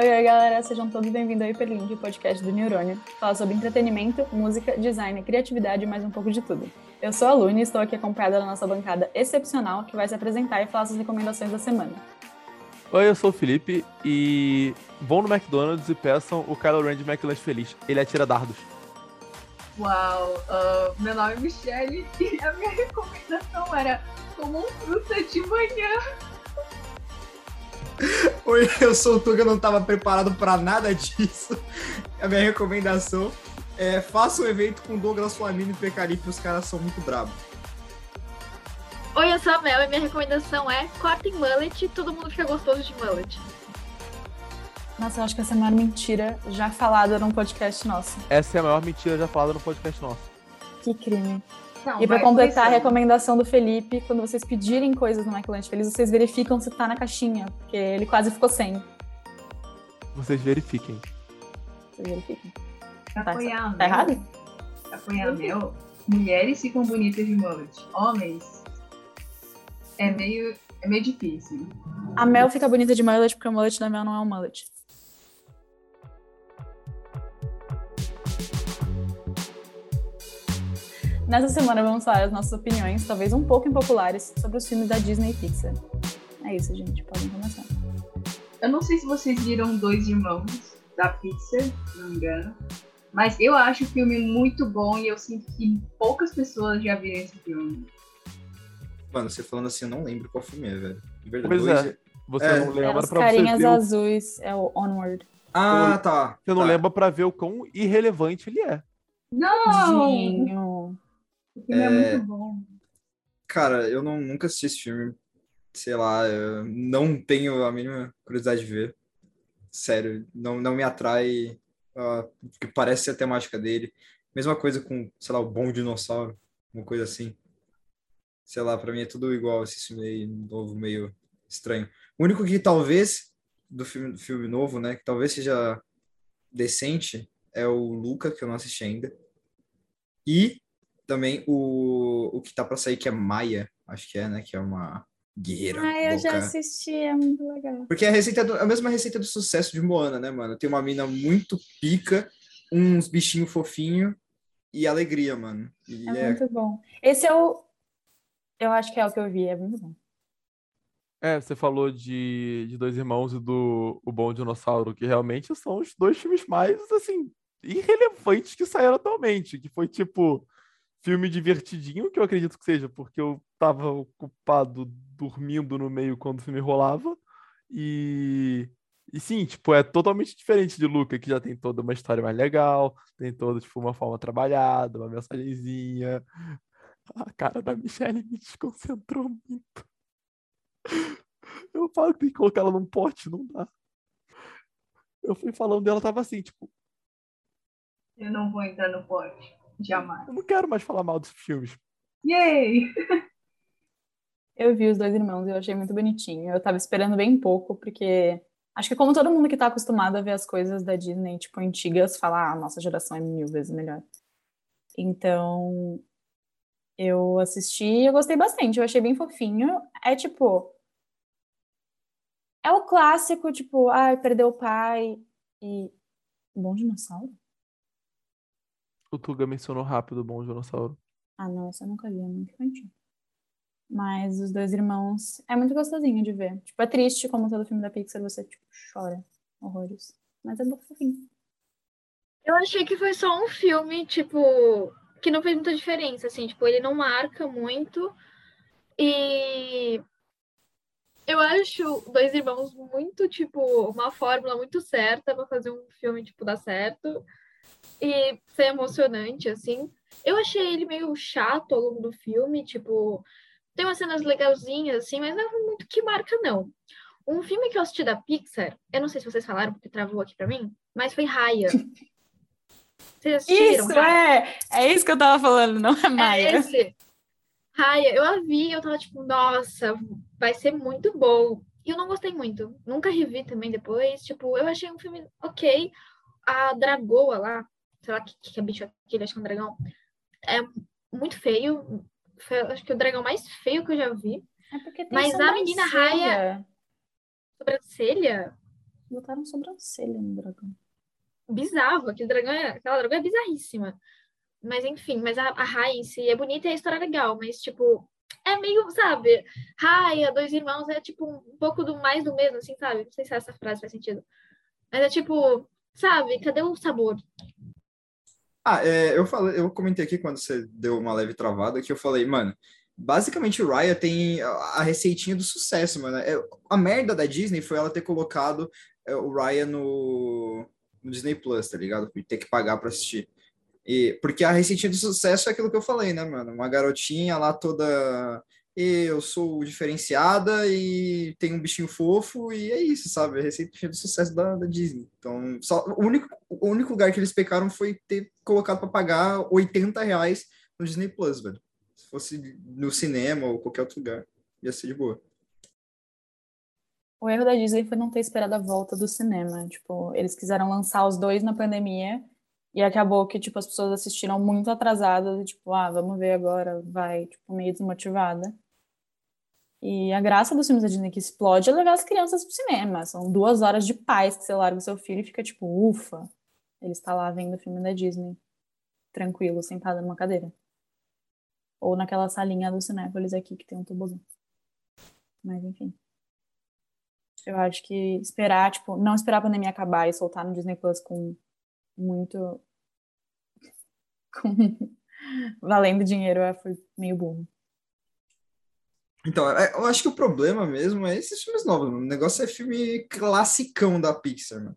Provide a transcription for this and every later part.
Oi, oi, galera, sejam todos bem-vindos ao Hiperlink, podcast do Neurônio. Fala sobre entretenimento, música, design, criatividade e mais um pouco de tudo. Eu sou a Lune e estou aqui acompanhada da nossa bancada excepcional que vai se apresentar e falar suas recomendações da semana. Oi, eu sou o Felipe e vão no McDonald's e peçam o Kylo Ren de McLanche Feliz. Ele atira dardos. Uau, uh, meu nome é Michelle e a minha recomendação era como um fruta de manhã. Oi, eu sou o Tuga, eu não estava preparado para nada disso. A minha recomendação é faça um evento com Douglas Flamini e Pecaripe, os caras são muito bravos. Oi, eu sou a Mel e minha recomendação é cortem mullet, todo mundo fica gostoso de mullet. Nossa, eu acho que essa é a maior mentira já falada num podcast nosso. Essa é a maior mentira já falada no podcast nosso. Que crime. Não, E pra vai completar a recomendação do Felipe, quando vocês pedirem coisas no McLanche Feliz, vocês verificam se tá na caixinha, porque ele quase ficou sem. Vocês verifiquem. Vocês verifiquem. Tá, a tá Mel- errado? pra apoiar a Mel, mulheres ficam bonitas de mullet. Homens é meio, é meio difícil. A Mel fica bonita de mullet porque o mullet da Mel não é um mullet. Nessa semana vamos falar as nossas opiniões, talvez um pouco impopulares, sobre os filmes da Disney e Pixar. É isso, gente. Podem começar. Eu não sei se vocês viram Dois Irmãos da Pixar, se não me engano. Mas eu acho o filme muito bom e eu sinto que poucas pessoas já viram esse filme. Mano, você falando assim, eu não lembro qual filme é, velho. De verdade. Pois dois- é. Você É. não É, lembra os pra você carinhas o- azuis, é o Onward. Ah, tá. Você não tá. lembra pra ver o quão irrelevante ele é. Não! Dinho. O filme é, É. muito bom. Cara, eu não, nunca assisti esse filme. Sei lá, eu não tenho a mínima curiosidade de ver. Sério, não, não me atrai. porque parece ser a temática dele. Mesma coisa com, sei lá, o Bom Dinossauro, uma coisa assim. Sei lá, pra mim é tudo igual esse filme aí, novo, meio estranho. O único que talvez, do filme, do filme novo, né, que talvez seja decente, é o Luca, que eu não assisti ainda. E também o, o que tá pra sair, que é Maia, acho que é, né? Que é uma guerreira Ah, eu já assisti, é muito legal. Porque a receita do- a mesma receita do sucesso de Moana, né, mano? Tem uma mina muito pica, uns bichinhos fofinhos e alegria, mano. E É é, muito bom. Esse é o. Eu acho que é o que eu vi, é muito bom. É, você falou de, de Dois Irmãos e do O Bom Dinossauro, que realmente são os dois filmes mais, assim, irrelevantes que saíram atualmente. Que foi, tipo, filme divertidinho, que eu acredito que seja, porque eu tava ocupado dormindo no meio quando o filme rolava. E, e sim, tipo, é totalmente diferente de Luca, que já tem toda uma história mais legal, tem toda, tipo, uma forma trabalhada, uma mensagenzinha. A cara da Michelle me desconcentrou muito. Eu falo que tem que colocar ela num pote, não dá. Eu fui falando dela, tava assim, tipo, Eu não vou entrar no pote. Jamais. eu não quero mais falar mal desses filmes. Yay! Eu vi os dois irmãos e eu achei muito bonitinho. Eu tava esperando bem pouco, porque acho que como todo mundo que tá acostumado a ver as coisas da Disney, tipo, antigas, fala, ah, a nossa geração é mil vezes melhor. Então, eu assisti e eu gostei bastante. Eu achei bem fofinho. É tipo. É o clássico, tipo, ah, perdeu o pai e. Bom dinossauro? O Tuga mencionou rápido o Bom Dinossauro. Ah, não, essa eu nunca vi, é muito infantil. Mas os dois irmãos é muito gostosinho de ver. Tipo, é triste, como todo filme da Pixar, você, tipo, chora horrores. Mas é bom fofinho. Eu achei que foi só um filme, tipo, que não fez muita diferença, assim, tipo, ele não marca muito. E eu acho Dois Irmãos muito, tipo, uma fórmula muito certa pra fazer um filme, tipo, dar certo e ser emocionante, assim. Eu achei ele meio chato ao longo do filme, tipo, tem umas cenas legalzinhas, assim, mas não é muito que marca, não. Um filme que eu assisti da Pixar, eu não sei se vocês falaram, porque travou aqui pra mim, mas foi Raya. Vocês assistiram? Isso, Raya? é! É isso que eu tava falando, não é É Maia. esse. Raya, eu a vi, eu tava tipo, nossa, vai ser muito bom. E eu não gostei muito. Nunca revi também depois. Tipo, eu achei um filme ok. A dragoa lá, sei lá que, que é bicho aquele, acho que é um dragão, é muito feio. Foi, acho que o dragão mais feio que eu já vi. É porque tem Mas a menina sobrancelha. Sobrancelha. Botaram sobrancelha no dragão. Bizarro, aquele dragão é, aquela dragão é bizarríssima. Mas enfim, mas a, a Raia em si é bonita e a história é legal, mas tipo, é meio, sabe? Raia, dois irmãos, é tipo um pouco do mais do mesmo, assim, sabe? Não sei se essa frase faz sentido. Mas é tipo, sabe, cadê o sabor? Ah, é, eu falei, eu comentei aqui quando você deu uma leve travada que eu falei, mano, basicamente o Raya tem a receitinha do sucesso, mano. É, a merda da Disney foi ela ter colocado é, o Raya no, no Disney Plus, tá ligado? E ter que pagar pra assistir. E, porque a receitinha do sucesso é aquilo que eu falei, né, mano? Uma garotinha lá toda. Eu sou diferenciada e tenho um bichinho fofo, e é isso, sabe? A receitinha do sucesso da, da Disney. Então, só, o, único, o único lugar que eles pecaram foi ter colocado pra pagar 80 reais no Disney Plus, velho. Se fosse no cinema ou qualquer outro lugar, ia ser de boa. O erro da Disney foi não ter esperado a volta do cinema. Tipo, eles quiseram lançar os dois na pandemia e acabou que, tipo, as pessoas assistiram muito atrasadas e, tipo, ah, vamos ver agora, vai, tipo, meio desmotivada. E a graça dos filmes da Disney que explode é levar as crianças pro cinema. São duas horas de paz que você larga o seu filho e fica, tipo, ufa, ele está lá vendo o filme da Disney, tranquilo, sentado numa cadeira. Ou naquela salinha do Cinépolis aqui que tem um tobogã. Mas, enfim. Eu acho que esperar, tipo, não esperar a pandemia acabar e soltar no Disney Plus com muito. valendo dinheiro foi meio burro. Então, é, eu acho que o problema mesmo é esses filmes novos. mano. O negócio é filme classicão da Pixar, mano.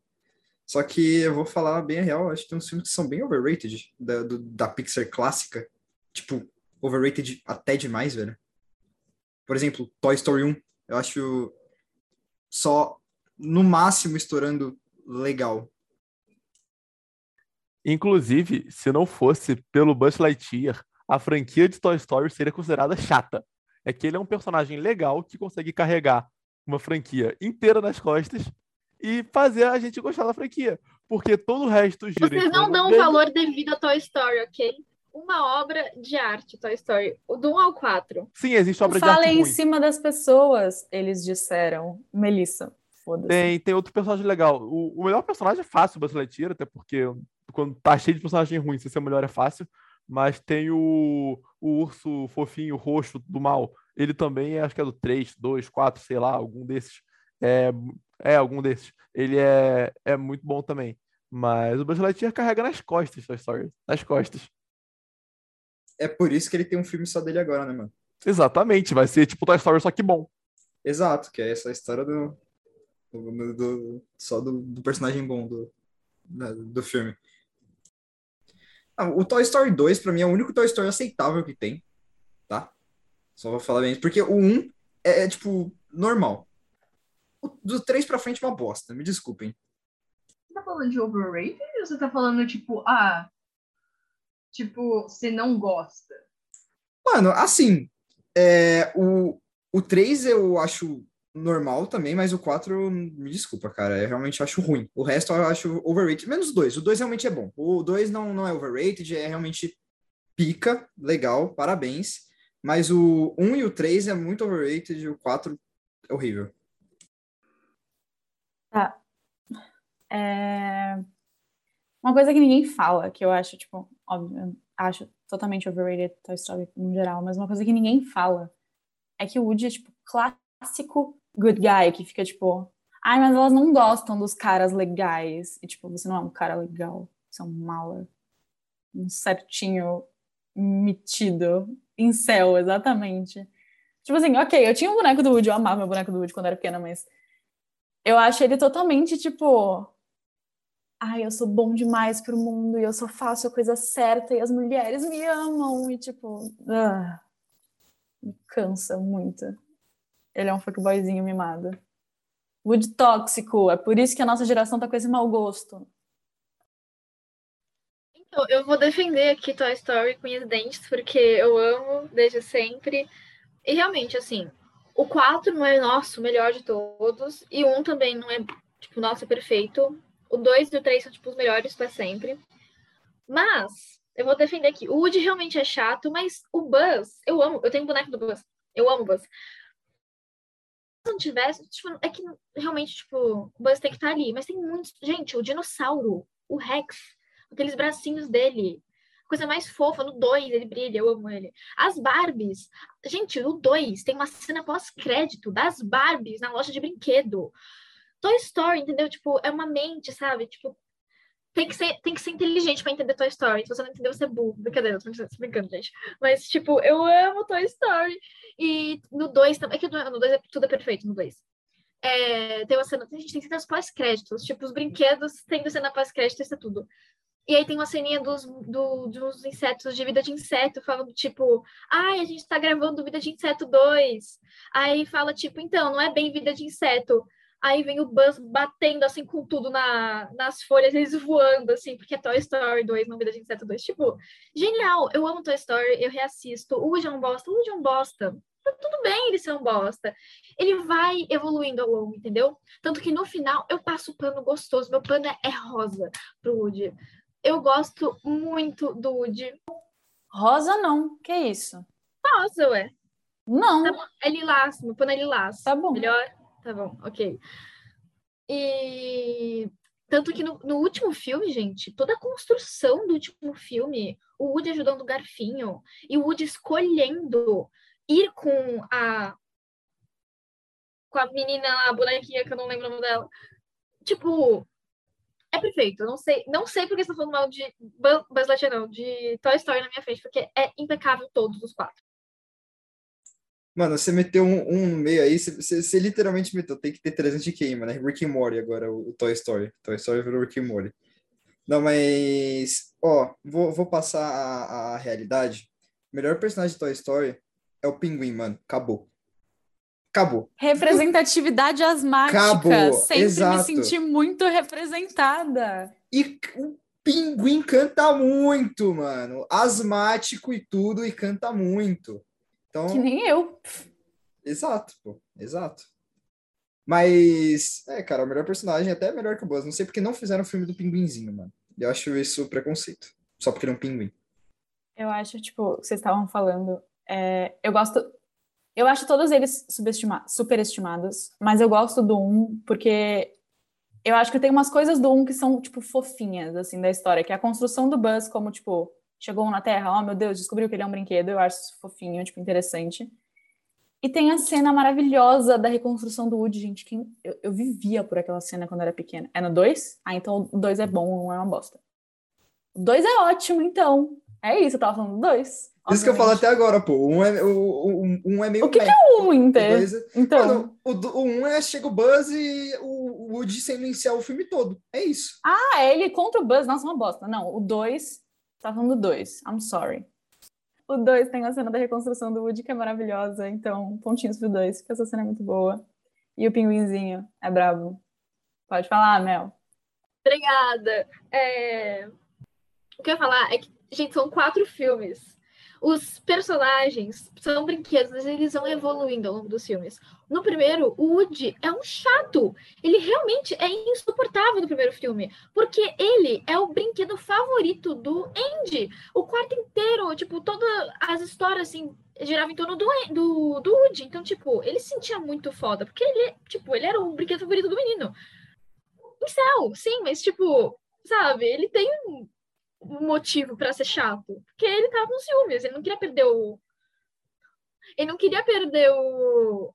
Só que eu vou falar bem a real, acho que tem uns filmes que são bem overrated da, do- da Pixar clássica. Tipo, overrated até demais, velho. Por exemplo, Toy Story 1. Eu acho só, no máximo, estourando legal. Inclusive, se não fosse pelo Buzz Lightyear, a franquia de Toy Story seria considerada chata. É que ele é um personagem legal que consegue carregar uma franquia inteira nas costas e fazer a gente gostar da franquia. Porque todo o resto gira em Vocês não torno dão o dele. valor devido a Toy Story, ok? Uma obra de arte, Toy Story. O do 1 ao 4. Sim, existe obra de Falem arte em ruim. cima das pessoas, eles disseram. Melissa, foda-se. Tem, tem outro personagem legal. O, o melhor personagem é fácil, o Buzz Lightyear, até porque quando tá cheio de personagem ruim, se ser o melhor é fácil. Mas tem o, o urso fofinho roxo do mal. Ele também é, acho que é do 3, 2, 4, sei lá, algum desses. É, é algum desses. Ele é, é muito bom também. Mas o Buzz Lightyear carrega nas costas Toy Story. Nas costas. É por isso que ele tem um filme só dele agora, né, mano? Exatamente, vai ser tipo Toy Story, só que bom. Exato, que é essa história do, do- do- só do, do personagem bom do, do filme. Ah, o Toy Story 2, pra mim, é o único Toy Story aceitável que tem, tá? Só vou falar bem, porque o 1 é, é, tipo, normal. O, do 3 pra frente é uma bosta, me desculpem. Você tá falando de overrated ou você tá falando, tipo, ah, tipo, você não gosta? Mano, assim, é, o, o 3 eu acho normal também, mas o 4, me desculpa, cara, eu realmente acho ruim. O resto eu acho overrated, menos o 2. O 2 realmente é bom. O 2 não, não é overrated, é realmente pica, legal, parabéns. Mas o 1 e o 3 é muito overrated e o 4 é horrível. Tá. É... Uma coisa que ninguém fala, que eu acho, tipo, óbvio, acho totalmente overrated Toy Story no geral, mas uma coisa que ninguém fala é que o Woody é, tipo, clássico good guy, que fica, tipo, ai, mas elas não gostam dos caras legais. E, tipo, você não é um cara legal, você é um mala. Um certinho metido, em céu, exatamente. Tipo assim, ok, eu tinha um boneco do Woody, eu amava meu boneco do Woody quando era pequena, mas eu acho ele totalmente, tipo, ai, eu sou bom demais pro mundo e eu só faço a coisa certa e as mulheres me amam e tipo, ah, me cansa muito. Ele é um fuckboyzinho mimado. Wood tóxico, é por isso que a nossa geração tá com esse mau gosto. Então, eu vou defender aqui Toy Story com os dentes, porque eu amo desde sempre. E realmente, assim, o 4 não é nosso, melhor de todos. E 1 também não é, tipo, nossa, perfeito. O 2 e o 3 são, tipo, os melhores para sempre. Mas, eu vou defender aqui. O Woody realmente é chato, mas o Buzz, eu amo. Eu tenho um boneco do Buzz. Eu amo o Buzz. Não tivesse, tipo, é que realmente, tipo, o Buzz tem que estar ali. Mas tem muitos. Gente, o dinossauro, o Rex, aqueles bracinhos dele. Coisa mais fofa, no 2 ele brilha, eu amo ele. As Barbies. Gente, no 2 tem uma cena pós-crédito das Barbies na loja de brinquedo. Toy Story, entendeu? Tipo, é uma mente, sabe? Tipo, tem que ser, tem que ser inteligente para entender Toy Story. Se você não entendeu, você é burro. Brincadeira, tô brincando, gente. Mas, tipo, eu amo Toy Story. E no 2 também. É que no 2 é, tudo é perfeito, no 2. É, tem uma cena. A gente tem cenas pós-créditos. Tipo, os brinquedos tendo cena pós-crédito, isso é tudo. E aí tem uma ceninha dos, do, dos insetos, de vida de inseto, falando, tipo, ai, a gente tá gravando Vida de Inseto 2. Aí fala, tipo, então, não é bem Vida de Inseto. Aí vem o Buzz batendo assim com tudo na, nas folhas, eles voando, assim, porque é Toy Story 2, não Vida de Inseto 2. Tipo, genial! Eu amo Toy Story, eu reassisto. O Woody é um bosta, o Woody é um bosta. Tá tudo bem ele ser um bosta. Ele vai evoluindo ao longo, entendeu? Tanto que no final eu passo pano gostoso. Meu pano é, é rosa pro Woody. Eu gosto muito do Woody. Rosa não, que isso? Rosa, ué. Não. Tá é lilás, meu pano é lilás. Tá bom. Melhor? Tá bom, ok. E tanto que no, no, último filme, gente, toda a construção do último filme, o Woody ajudando o Garfinho e o Woody escolhendo ir com a com a menina lá, a bonequinha que eu não lembro o nome dela. Tipo, é perfeito. Eu não sei, não sei porque você tá falando mal de Buzz Lightyear, não, de Toy Story na minha frente, porque é impecável todos os quatro. Mano, você meteu um, um no meio aí, você, você, literalmente meteu, tem que ter 300 de queima, né? Rick and Morty agora, o, o, Toy Story. Toy Story virou Rick and Morty. Não, mas, ó, vou, vou passar a, a realidade. O melhor personagem de Toy Story é o Pinguim, mano. Acabou. Acabou. Representatividade asmática. Acabou. Sempre Exato. me senti muito representada. E o Pinguim canta muito, mano. Asmático e tudo, e canta muito. Então, que nem eu. Exato, pô. Exato. Mas, é, cara, o melhor personagem é até melhor que o Buzz. Não sei porque não fizeram o filme do pinguinzinho, mano. Eu acho isso preconceito. Só porque ele é um pinguim. Eu acho, tipo, vocês estavam falando. É, eu gosto. Eu acho todos eles superestimados, mas eu gosto do um porque eu acho que tem umas coisas do um que são, tipo, fofinhas, assim, da história, que é a construção do Buzz como, tipo, chegou na Terra, oh meu Deus, descobriu que ele é um brinquedo, eu acho isso fofinho, tipo, interessante. E tem a cena maravilhosa da reconstrução do Woody, gente. Quem... Eu, eu vivia por aquela cena quando era pequena. É no 2? Ah, então o 2 é bom, não é uma bosta. O 2 é ótimo, então. É isso, eu tava falando do 2. Isso que eu falo até agora, pô. Um é, o, um, um é meio. O que, que é o 1, um, inteiro? É... Então. O, o 1 um é chega o Buzz e o Woody sendo iniciar o filme todo. É isso. Ah, é ele contra o Buzz. Nossa, uma bosta. Não, o 2 Tá falando do 2. I'm sorry. O 2 tem a cena da reconstrução do Woody, que é maravilhosa. Então, pontinhos pro 2, porque essa cena é muito boa. E o pinguinzinho é brabo. Pode falar, Mel. Obrigada. É... O que eu ia falar é que, gente, são quatro filmes os personagens são brinquedos, eles vão evoluindo ao longo dos filmes. No primeiro, o Woody é um chato. Ele realmente é insuportável no primeiro filme, porque ele é o brinquedo favorito do Andy. O quarto inteiro, tipo, todas as histórias, assim, giravam em torno do, do, do Woody. Então, tipo, ele se sentia muito foda, porque ele, tipo, ele era o brinquedo favorito do menino. Em céu, sim, mas, tipo, sabe, ele tem um motivo para ser chato. Porque ele tava com ciúmes, ele não queria perder o. Ele não queria perder o,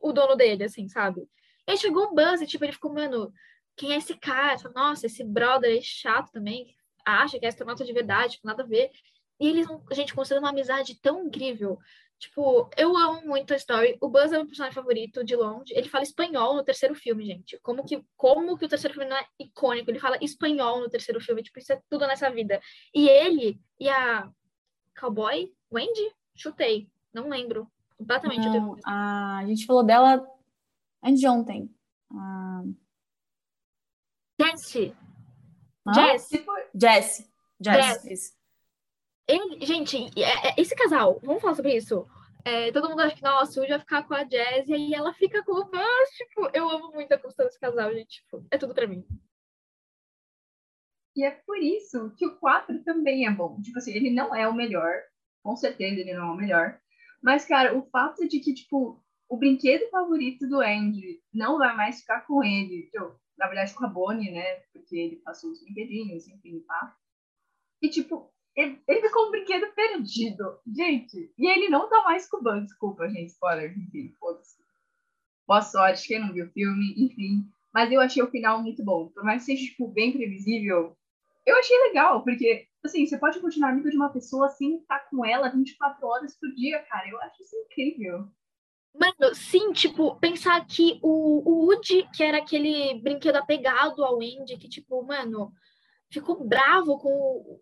o dono dele, assim, sabe? E aí chegou o Buzz e, tipo, ele ficou, mano, quem é esse cara? Falei, Nossa, esse brother é chato também. Acha que é astronauta de verdade, tipo, nada a ver. E eles, gente, construíram uma amizade tão incrível. Tipo, eu amo muito a Story. O Buzz é o meu personagem favorito, de longe. Ele fala espanhol no terceiro filme, gente. Como que, como que o terceiro filme não é icônico? Ele fala espanhol no terceiro filme. Tipo, isso é tudo nessa vida. E ele e a Cowboy, Wendy? Chutei. Não lembro. Completamente. Não, a... a gente falou dela antes de ontem. A... Jesse. Jesse. Jesse. Jesse. Gente, é, é, esse casal, vamos falar sobre isso? É, todo mundo acha que, nossa, o vai ficar com a Jazz e ela fica com o Buzz. Tipo, eu amo muito a construção desse casal, gente. Tipo, é tudo pra mim. E é por isso que o 4 também é bom. Tipo assim, ele não é o melhor. Com certeza ele não é o melhor. Mas, cara, o fato de que, tipo, o brinquedo favorito do Andy não vai mais ficar com ele. Eu, na verdade, com a Bonnie, né? Porque ele passou os brinquedinhos, enfim, tá? E, tipo, ele, ficou um brinquedo perdido. Gente, e ele não tá mais com o. Desculpa, gente, spoiler. Enfim, foda-se. Boa sorte, quem não viu o filme, enfim. Mas eu achei o final muito bom. Por mais que seja, tipo, bem previsível, eu achei legal, porque, assim, você pode continuar amigo de uma pessoa assim, estar com ela 24 horas por dia, cara. Eu acho isso incrível. Mano, sim, tipo, pensar que o, o Woody, que era aquele brinquedo apegado ao Andy, que, tipo, mano, ficou bravo com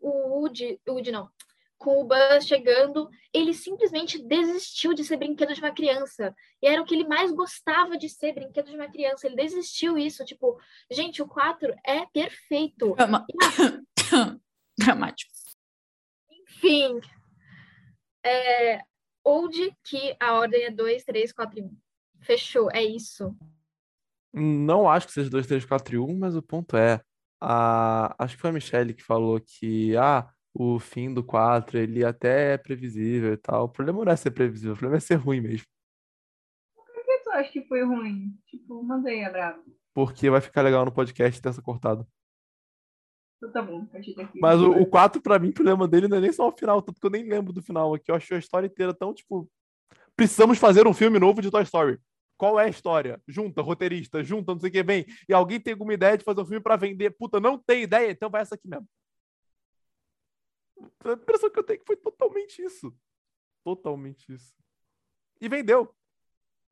o, Woody, o Woody não, com o Buzz chegando, ele simplesmente desistiu de ser brinquedo de uma criança. E era o que ele mais gostava de ser, brinquedo de uma criança. Ele desistiu isso, tipo, gente, o 4 é perfeito. Drama... Dramático. Enfim, é, Old que a ordem é 2, 3, 4 e 1. Fechou, é isso. Não acho que seja 2, 3, 4 e 1, mas o ponto é, a... acho que foi a Michelle que falou que, ah, o fim do 4, ele até é previsível e tal. O problema não é ser previsível, o problema é ser ruim mesmo. Por que tu acha que foi ruim? Tipo, mandei a brava. Porque vai ficar legal no podcast ter essa cortada. Então tá bom. Mas o, o 4, pra mim, o problema dele não é nem só o final, tanto que eu nem lembro do final aqui. Eu achei a história inteira tão, tipo. Precisamos fazer um filme novo de Toy Story. Qual é a história? Junta, roteirista, junta, não sei o que, vem. E alguém tem alguma ideia de fazer um filme para vender? Puta, não tem ideia? Então vai essa aqui mesmo. A impressão que eu tenho é que foi totalmente isso. Totalmente isso. E vendeu.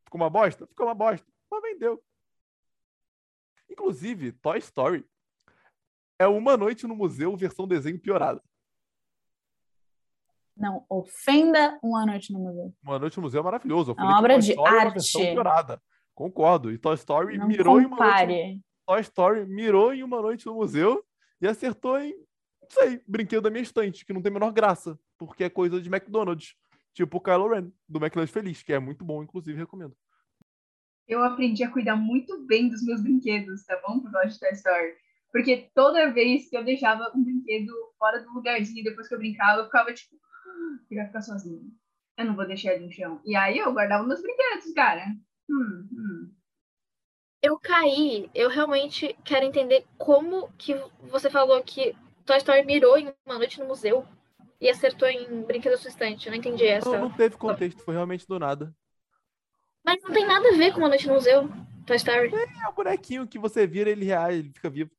Ficou uma bosta? Ficou uma bosta. Mas vendeu. Inclusive, Toy Story é uma noite no museu versão desenho piorada. Não ofenda Uma Noite no Museu. Uma Noite no Museu é maravilhoso. É uma obra de arte. É piorada. Concordo. E Toy Story Não mirou compare. em uma noite. Toy Story mirou em uma noite no museu e acertou em não sei, brinquedo da minha estante, que não tem a menor graça, porque é coisa de McDonald's. Tipo o Kylo Ren, do McDonald's Feliz, que é muito bom, inclusive, recomendo. Eu aprendi a cuidar muito bem dos meus brinquedos, tá bom? Por causa de Toy Story. Porque toda vez que eu deixava um brinquedo fora do lugarzinho, depois que eu brincava, eu ficava tipo, queria ficar sozinho. Eu não vou deixar ele no chão. E aí eu guardava meus brinquedos, cara. Hum, hum. Eu caí, eu realmente quero entender como que você falou que Toy Story mirou em uma noite no museu e acertou em Brinquedo Assustante. Eu não entendi essa. Não, não teve contexto, foi realmente do nada. Mas não tem nada a ver com uma noite no museu, Toy Story. É, é o bonequinho que você vira, ele reage, ele fica vivo.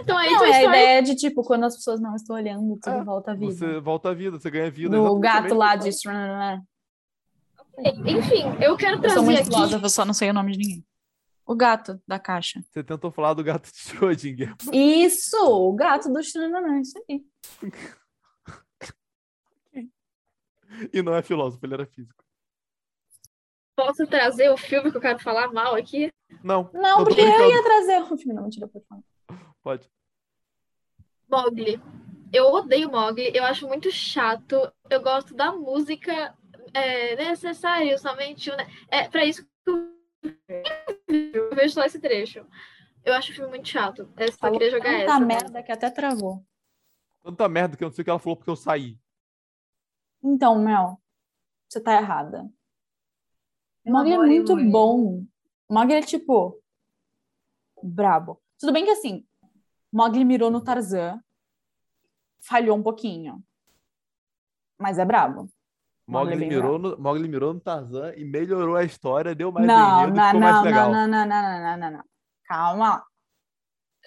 Então aí Não, é a Story... ideia de, tipo, quando as pessoas não estão olhando, tudo É, volta à vida. Você volta à vida, você ganha vida. No exatamente gato lá de... Enfim, eu quero Eu trazer sou muito aqui... filósofa, eu só não sei o nome de ninguém. O gato da caixa. Você tentou falar do gato de Schrödinger. Isso! O gato do Xananã, isso aí. E não é filósofo, ele era físico. Posso trazer o filme que eu quero falar mal aqui? Não. Não, eu porque eu ia trazer o filme. Não, mentira, pode falar. Pode. Mogli. Eu odeio Mogli, eu acho muito chato. Eu gosto da música. É necessário somente um. É pra isso que eu eu vejo só esse trecho. Eu acho o filme muito chato. Eu só Falou queria jogar tanta essa. merda que até travou. Tanta merda que eu não sei o que ela falou porque eu saí. Então, Mel, você tá errada. Mogli é muito bom. Mogli é tipo. Brabo. Tudo bem que assim, Mogli mirou no Tarzan, falhou um pouquinho. Mas é brabo. Mogli é mirou, no, Mogli mirou no Tarzan e melhorou a história, deu mais Não, enredo não, ficou mais não, legal. não, não, não, não, não, não, não. Calma lá.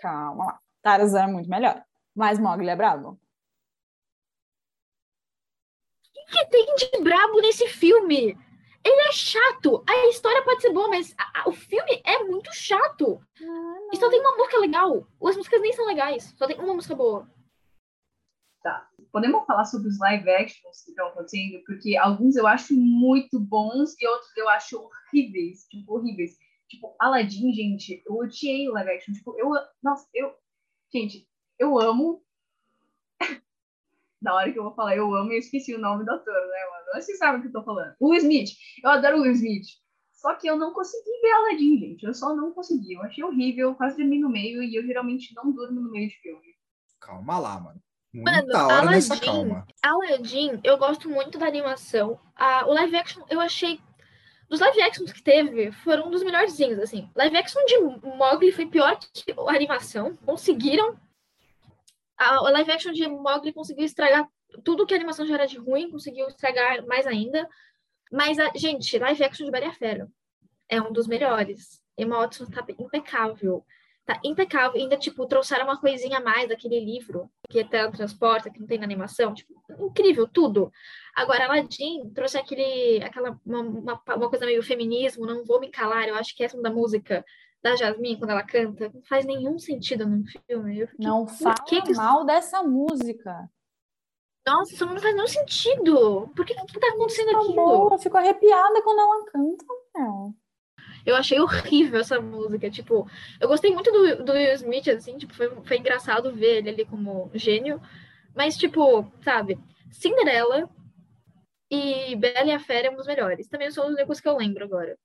Calma lá. Tarzan é muito melhor. Mas Mogli é brabo. O que tem de brabo nesse filme? Ele é chato. A história pode ser boa, mas a- a- o filme é muito chato. E só tem uma música legal. As músicas nem são legais. Só tem uma música boa. Podemos falar sobre os live actions que estão acontecendo? Porque alguns eu acho muito bons e outros eu acho horríveis. Tipo, horríveis. Tipo, Aladdin, gente, eu odiei o live action. Tipo, eu. Nossa, eu. Gente, eu amo. Na hora que eu vou falar eu amo, eu esqueci o nome do ator, né, mano? Vocês sabem o que eu tô falando. Will Smith. Eu adoro o Will Smith. Só que eu não consegui ver Aladdin, gente. Eu só não consegui. Eu achei horrível, quase dormi no meio e eu geralmente não durmo no meio de filme. Calma lá, mano. Mano, Muita hora nessa Aladdin- calma. Aladdin, eu gosto muito da animação. Ah, o live action eu achei dos live actions que teve, foram um dos melhorzinhos, assim. Live action de Mowgli foi pior que a animação. Conseguiram. A, live action de Mowgli conseguiu estragar tudo que a animação já era de ruim, conseguiu estragar mais ainda. Mas, a, gente, live action de Bela Fera é um dos melhores. Emma Watson tá impecável. Tá impecável. Ainda, tipo, trouxeram uma coisinha a mais daquele livro que é transporta, que não tem na animação. Tipo, incrível, tudo. Agora, Aladdin trouxe aquele, aquela, uma, uma, uma, coisa meio feminismo, não vou me calar. Eu acho que essa da música da Jasmine, quando ela canta, não faz nenhum sentido no filme. Fiquei, não fala que que mal dessa música. Nossa, isso não faz nenhum sentido. Por que que tá acontecendo tá aquilo? Boa, eu fico arrepiada quando ela canta, meu. Eu achei horrível essa música. Tipo, eu gostei muito do, do Will Smith, assim, tipo, foi, foi engraçado ver ele ali como gênio. Mas, tipo, sabe, Cinderela e Bela e a Fera é um dos melhores. Também são os únicos que eu lembro agora.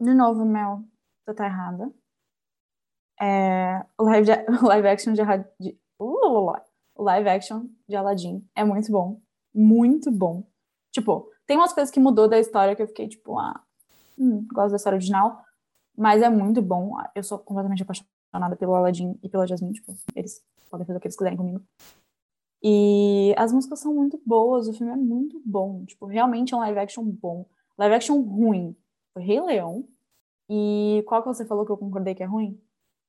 De novo, Mel, tá errada. É, o, live, o live action de, de uh, o live action de Aladdin é muito bom. Muito bom. Tipo, tem umas coisas que mudou da história que eu fiquei, tipo, ah, hum, gosto da história original, mas é muito bom. Eu sou completamente apaixonada pelo Aladdin e pela Jasmine, tipo, eles podem fazer o que eles quiserem comigo. E as músicas são muito boas, o filme é muito bom, tipo, realmente é um live action bom. Live action ruim foi Rei Leão. E qual que você falou que eu concordei que é ruim?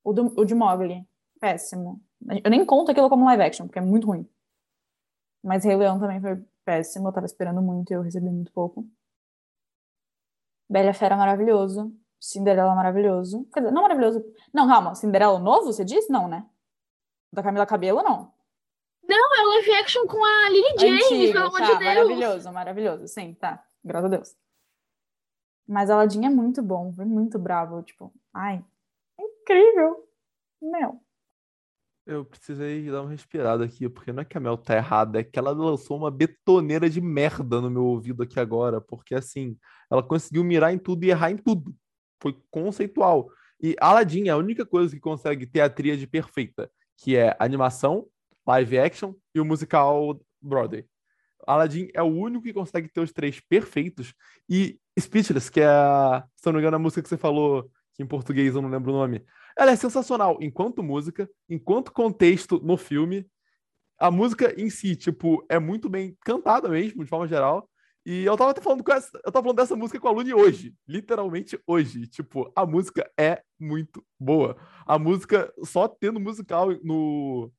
O, do, o de Mogli. Péssimo. Eu nem conto aquilo como live action, porque é muito ruim. Mas Rei Leão também foi péssimo, eu tava esperando muito e eu recebi muito pouco. Bela Fera maravilhoso. Cinderela maravilhoso. Quer dizer, não maravilhoso. Não, calma. Cinderela novo, você disse? Não, né? Da Camila Cabelo, não. Não, é o live action com a Lily James, Antigo, pelo amor tá, de Deus. Maravilhoso, maravilhoso. Sim, tá. Graças a Deus. Mas Aladdin é muito bom, foi muito bravo. Tipo, ai, é incrível. Meu. Eu precisei dar uma respirada aqui, porque não é que a Mel tá errada, é que ela lançou uma betoneira de merda no meu ouvido aqui agora, porque assim, ela conseguiu mirar em tudo e errar em tudo. Foi conceitual. E Aladdin é a única coisa que consegue ter a tríade perfeita, que é animação, live action e o musical Broadway. Aladdin é o único que consegue ter os três perfeitos. E Speechless, que é, a, se não me engano, a música que você falou, que em português eu não lembro o nome, ela é sensacional enquanto música, enquanto contexto no filme. A música em si, tipo, é muito bem cantada mesmo, de forma geral. E eu tava até falando com essa, eu tava falando dessa música com a Lune hoje, literalmente hoje. Tipo, a música é muito boa. A música só tendo musical no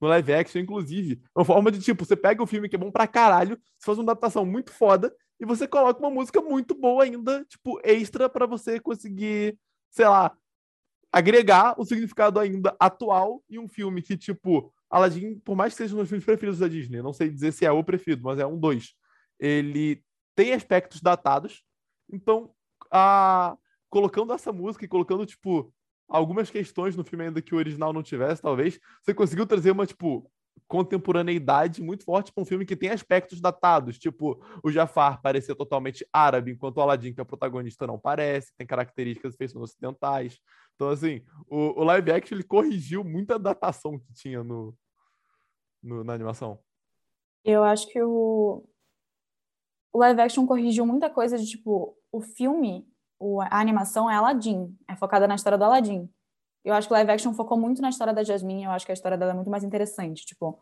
no live action, inclusive, é uma forma de tipo, você pega o um filme que é bom pra caralho, você faz uma adaptação muito foda e você coloca uma música muito boa ainda, tipo, extra para você conseguir, sei lá, agregar o significado ainda atual em um filme que, tipo, Aladdin, por mais que seja um dos filmes preferidos da Disney, não sei dizer se é o preferido, mas é um dois. Ele tem aspectos datados, então, a... colocando essa música e colocando, tipo, algumas questões no filme ainda que o original não tivesse, talvez, você conseguiu trazer uma, tipo, contemporaneidade muito forte para um filme que tem aspectos datados, tipo o Jafar parecer totalmente árabe, enquanto o Aladdin, que é o protagonista, não parece, tem características feitas ocidentais. Então, assim, o, o, live action ele corrigiu muita datação que tinha no, no, na animação. Eu acho que o, o live action corrigiu muita coisa de, tipo, o filme, a animação é Aladdin, é focada na história do Aladdin. Eu acho que o live action focou muito na história da Jasmine, eu acho que a história dela é muito mais interessante, tipo,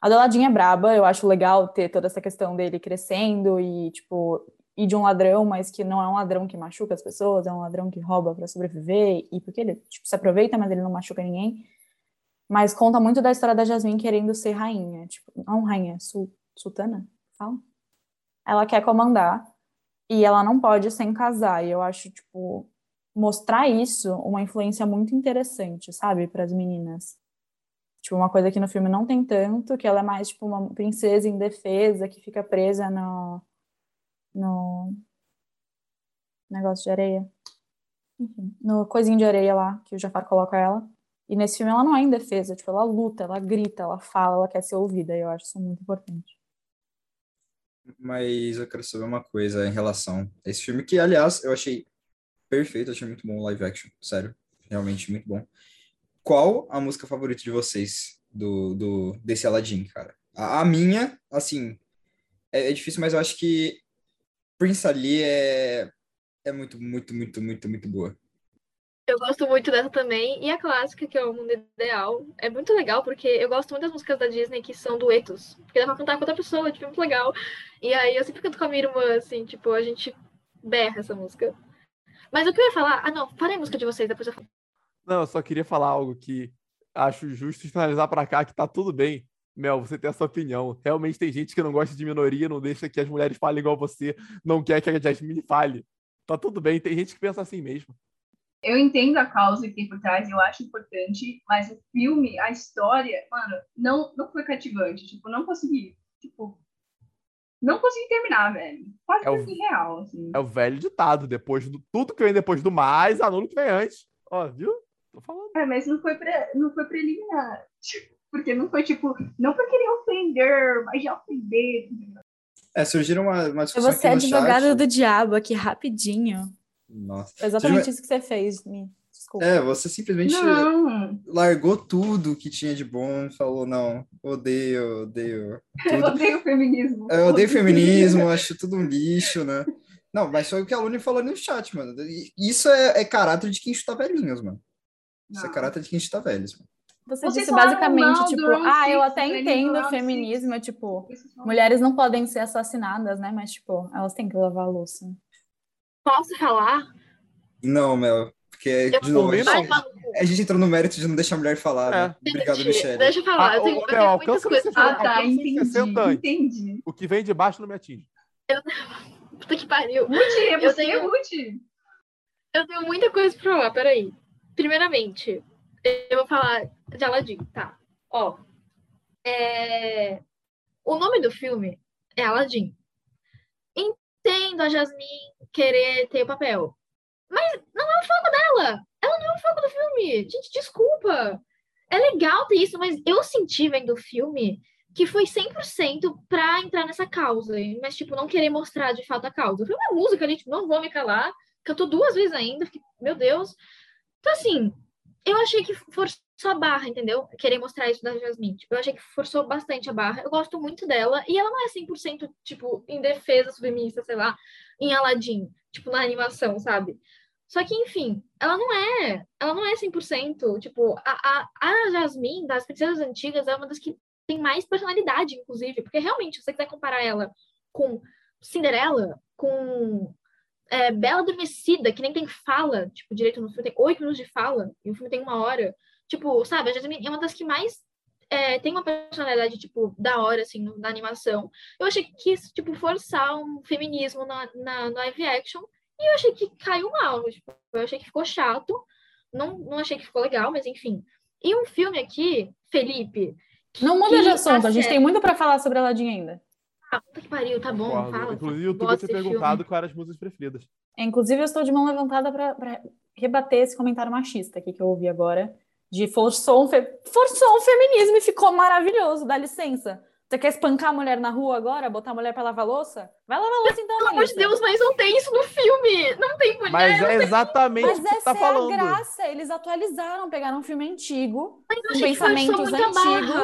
a do Aladdin é braba, eu acho legal ter toda essa questão dele crescendo e, tipo, ir de um ladrão, mas que não é um ladrão que machuca as pessoas, é um ladrão que rouba para sobreviver, e porque ele, tipo, se aproveita, mas ele não machuca ninguém. Mas conta muito da história da Jasmine querendo ser rainha, tipo, não rainha, sul, sultana, fala? Ela quer comandar, e ela não pode sem casar, e eu acho, tipo, mostrar isso uma influência muito interessante, sabe, para as meninas. Tipo, uma coisa que no filme não tem tanto, que ela é mais tipo uma princesa indefesa que fica presa no no negócio de areia. Enfim, no coisinho de areia lá que o Jafar coloca ela. E nesse filme ela não é indefesa, tipo, ela luta, ela grita, ela fala, ela quer ser ouvida, e eu acho isso muito importante. Mas eu quero saber uma coisa em relação a esse filme, que, aliás, eu achei perfeito, achei muito bom o live action, sério, realmente muito bom. Qual a música favorita de vocês do, do desse Aladdin, cara? A, a minha, assim, é, é, difícil, mas eu acho que Prince Ali é, é muito, muito, muito, muito, muito boa. Eu gosto muito dessa também. E a clássica, que é o Mundo Ideal, é muito legal, porque eu gosto muito das músicas da Disney que são duetos. Porque dá pra cantar com outra pessoa, tipo, é muito legal. E aí eu sempre canto com a minha irmã, assim, tipo, a gente berra essa música. Mas o que eu ia falar? Ah, não, parei a música de vocês, depois eu falo. Não, eu só queria falar algo que acho justo finalizar pra cá, que tá tudo bem. Mel, você tem a sua opinião. Realmente tem gente que não gosta de minoria, não deixa que as mulheres falem igual você, não quer que a Jasmine fale. Tá tudo bem, tem gente que pensa assim mesmo. Eu entendo a causa que tem por trás, eu acho importante, mas o filme, a história, mano, não, não foi cativante. Tipo, não consegui. Tipo, não consegui terminar, velho. Quase É o- é real, assim. É o velho ditado, depois do tudo que vem depois do mais, anula o que vem antes. Ó, viu? Tô falando. É, mas não foi, pra, não foi preliminar. Tipo, Porque não foi tipo, não por querer ofender, mas já ofender. É, surgiram uma, uma Eu discussão vou ser aqui no advogada chat. do diabo aqui rapidinho. Nossa. Foi exatamente isso que você fez, me desculpa. É, você simplesmente Não, largou tudo que tinha de bom, falou, não, odeio, odeio eu tudo. odeio o feminismo. Eu odeio feminismo, acho tudo um lixo, né? Não, mas foi o que a Luni falou no chat, mano. Isso é, é caráter de quem chuta velhinhos, mano. Isso é Não. caráter de quem chuta velhos, mano. Você Vocês disse basicamente, tipo, ah, eu até né, entendo do o feminismo, é tipo, mulheres não podem ser assassinadas, né? Mas, tipo, elas têm que lavar a louça. Posso falar? Não, Mel. Porque, Eu de novo, a gente, não. a gente entrou no mérito de não deixar a mulher falar, né? Obrigado, Gente, Michelle. Deixa eu falar. Ah, eu tenho, eu tenho muitas o que coisas. Ah, tá, entendi, 60 antes. entendi. O que vem de baixo não me atinge. Puta que pariu. Ruth, é Eu você, tenho- Ruth. Eu tenho muita coisa pra falar, peraí. Primeiramente, eu vou falar de Aladdin, tá? Ó, é... o nome do filme é Aladdin. Entendo a Jasmine querer ter o papel, mas não é o foco dela. Ela não é o foco do filme. Gente, desculpa. É legal ter isso, mas eu senti vendo o filme que foi 100% pra entrar nessa causa, mas, tipo, não querer mostrar de fato a causa. Foi uma música, gente, não vou me calar cantou duas vezes ainda, fiquei, meu Deus. Então, assim, eu achei que forçou a barra, entendeu? Querer mostrar isso da Jasmine. Tipo, eu achei que forçou bastante a barra. Eu gosto muito dela, e ela não é 100%, tipo, em defesa feminista, sei lá, em Aladdin, tipo, na animação, sabe? Só que, enfim, ela não é, ela não é 100%, tipo, a, a, a Jasmine, das princesas antigas, é uma das que tem mais personalidade, inclusive, porque realmente, se você quiser comparar ela com Cinderela, com é, Bela Adormecida, que nem tem fala, tipo, direito no filme, tem oito minutos de fala, e o filme tem uma hora. Tipo, sabe, a Jasmine é uma das que mais é, tem uma personalidade, tipo, da hora, assim, no- na animação. Eu achei que quis, tipo, forçar um feminismo na, na, no live action, e eu achei que caiu mal, tipo, eu achei que ficou chato, não, não achei que ficou legal, mas enfim. E um filme aqui, Felipe, Não muda de Que assunto, a gente tem muito pra falar sobre Aladdin ainda. ah, puta que pariu, tá bom, Concordo. fala. Inclusive, o YouTube desse perguntado quais eram as músicas preferidas. Inclusive, eu estou de mão levantada pra rebater esse comentário machista aqui que eu ouvi agora, de forçou um, fe- forçou um feminismo e ficou maravilhoso, dá licença. Você quer espancar a mulher na rua agora? Botar a mulher pra lavar louça? Vai lavar louça então, Pelo amor de. Deus, mas não tem isso no filme! Não tem mulher! Mas é exatamente Mas o que você essa tá é falando. a graça. Eles atualizaram, pegaram um filme antigo, Mas com pensamentos antigos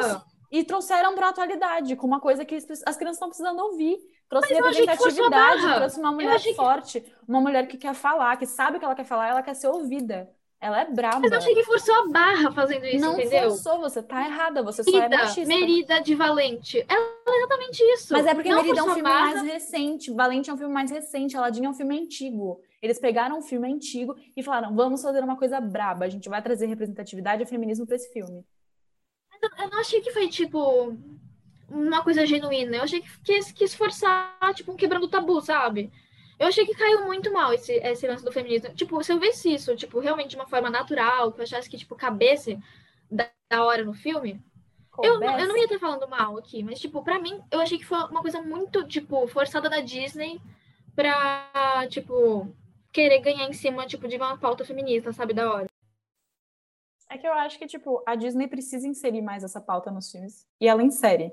barra. e trouxeram pra atualidade, com uma coisa que as as crianças estão precisando ouvir. Trouxe Mas representatividade, trouxe uma mulher achei que- forte, uma mulher que quer falar, que sabe o que ela quer falar, ela quer ser ouvida. Ela é braba. Mas eu achei que forçou a barra fazendo isso, Não entendeu? forçou, você tá errada, você só é Merida, machista. Merida de Valente. Ela é exatamente isso. Mas é porque não Merida é um filme barra. mais recente, Valente é um filme mais recente, Aladdin é um filme antigo. Eles pegaram um filme antigo e falaram: vamos fazer uma coisa braba, a gente vai trazer representatividade e feminismo pra esse filme. Eu não achei que foi, tipo, uma coisa genuína. Eu achei que quis, quis forçar, tipo, um quebrando o tabu, sabe? Eu achei que caiu muito mal esse, esse lance do feminismo. Tipo, se eu visse isso, tipo, realmente de uma forma natural, que eu achasse que, tipo, cabesse da, da hora no filme, eu, não- eu não ia estar falando mal aqui, mas, tipo, pra mim, eu achei que foi uma coisa muito, tipo, forçada da Disney pra, tipo, querer ganhar em cima, tipo, de uma pauta feminista, sabe, da hora. É que eu acho que, tipo, a Disney precisa inserir mais essa pauta nos filmes. E ela insere.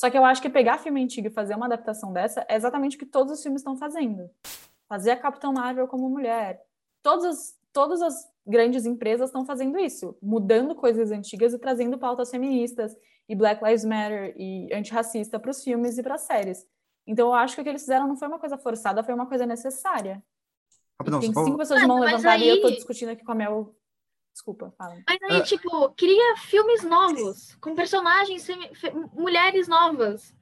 Só que eu acho que pegar filme antigo e fazer uma adaptação dessa é exatamente o que todos os filmes estão fazendo. Fazer a Capitã Marvel como mulher. Todas as, todas as grandes empresas estão fazendo isso. Mudando coisas antigas e trazendo pautas feministas e Black Lives Matter e antirracista para os filmes e para as séries. Então eu acho que o que eles fizeram não foi uma coisa forçada, foi uma coisa necessária. Rapidão, Tem cinco pessoas de mão Mas levantada e eu tô aí- discutindo aqui com a Mel. Desculpa, fala. Mas aí, É. tipo, cria filmes novos, com personagens, mulheres novas.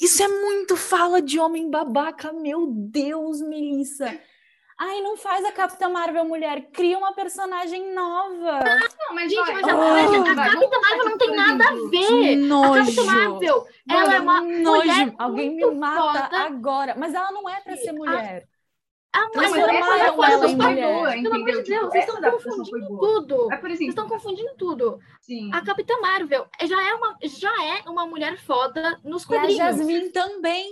Isso é muito fala de homem babaca, meu Deus, Melissa. Ai, não faz a Capitã Marvel mulher, cria uma personagem nova. Não, mas Gente, mas a, Oh, a Capitã Marvel não tem nada a ver. Que A Capitã nojo. Marvel, ela é uma Nojo. mulher Alguém me mata foda. agora. Mas ela não é pra ser mulher. Ah, Não, mas mas ela é uma ela em foi mulher. Pelo amor de Deus, Tipo, vocês estão confundindo tudo. Mas, por Vocês exemplo, estão confundindo tudo. sim. A Capitã Marvel já é uma, já é uma mulher foda nos E a quadrinhos. Jasmine também.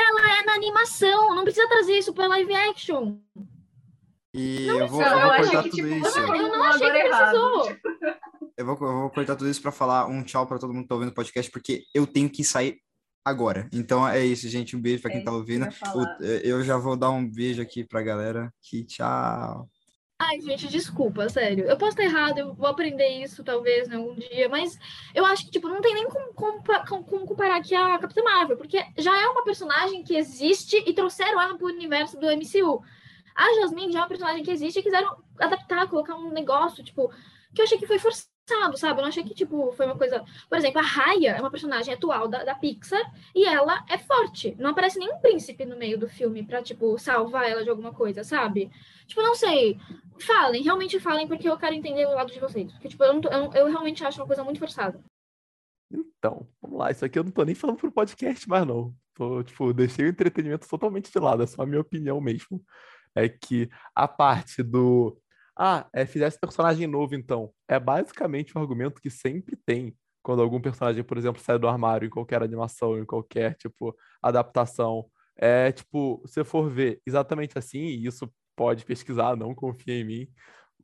É na animação, não precisa trazer isso pra live action. E eu vou, Não, eu eu vou achei cortar que, tudo tipo, isso. Eu não Não, achei que precisou. Eu vou, eu vou cortar tudo isso pra falar um tchau pra todo mundo que tá ouvindo o podcast, porque eu tenho que sair agora. Então é isso, gente. Um beijo pra quem É tá eu ouvindo. falar. O- eu já vou dar um beijo aqui pra galera. Que tchau. Ai, gente, desculpa, sério. Eu posso estar errado, eu vou aprender isso talvez né, algum dia, mas eu acho que, tipo, não tem nem como, compa- com- como comparar aqui a Capitã Marvel, porque já é uma personagem que existe e trouxeram ela pro universo do MCU. A Jasmine já é uma personagem que existe e quiseram adaptar, colocar um negócio, tipo, que eu achei que foi forçado, sabe? Eu não achei que, tipo, foi uma coisa. Por exemplo, a Raya é uma personagem atual da, da Pixar e ela é forte. Não aparece nenhum príncipe no meio do filme pra, tipo, salvar ela de alguma coisa, sabe? Tipo, não sei. Falem, realmente falem, porque eu quero entender o lado de vocês. Porque, tipo, eu, não tô- eu, eu realmente acho uma coisa muito forçada. Então, vamos lá. Isso aqui eu não tô nem falando pro podcast mais, não. Tô, tipo, deixei o entretenimento totalmente de lado. É só a minha opinião mesmo. É que a parte do. Ah, é, fizesse personagem novo, então. É basicamente o argumento que sempre tem quando algum personagem, por exemplo, sai do armário em qualquer animação, em qualquer, tipo, adaptação. É, tipo, se for ver exatamente assim, e isso pode pesquisar, não confia em mim.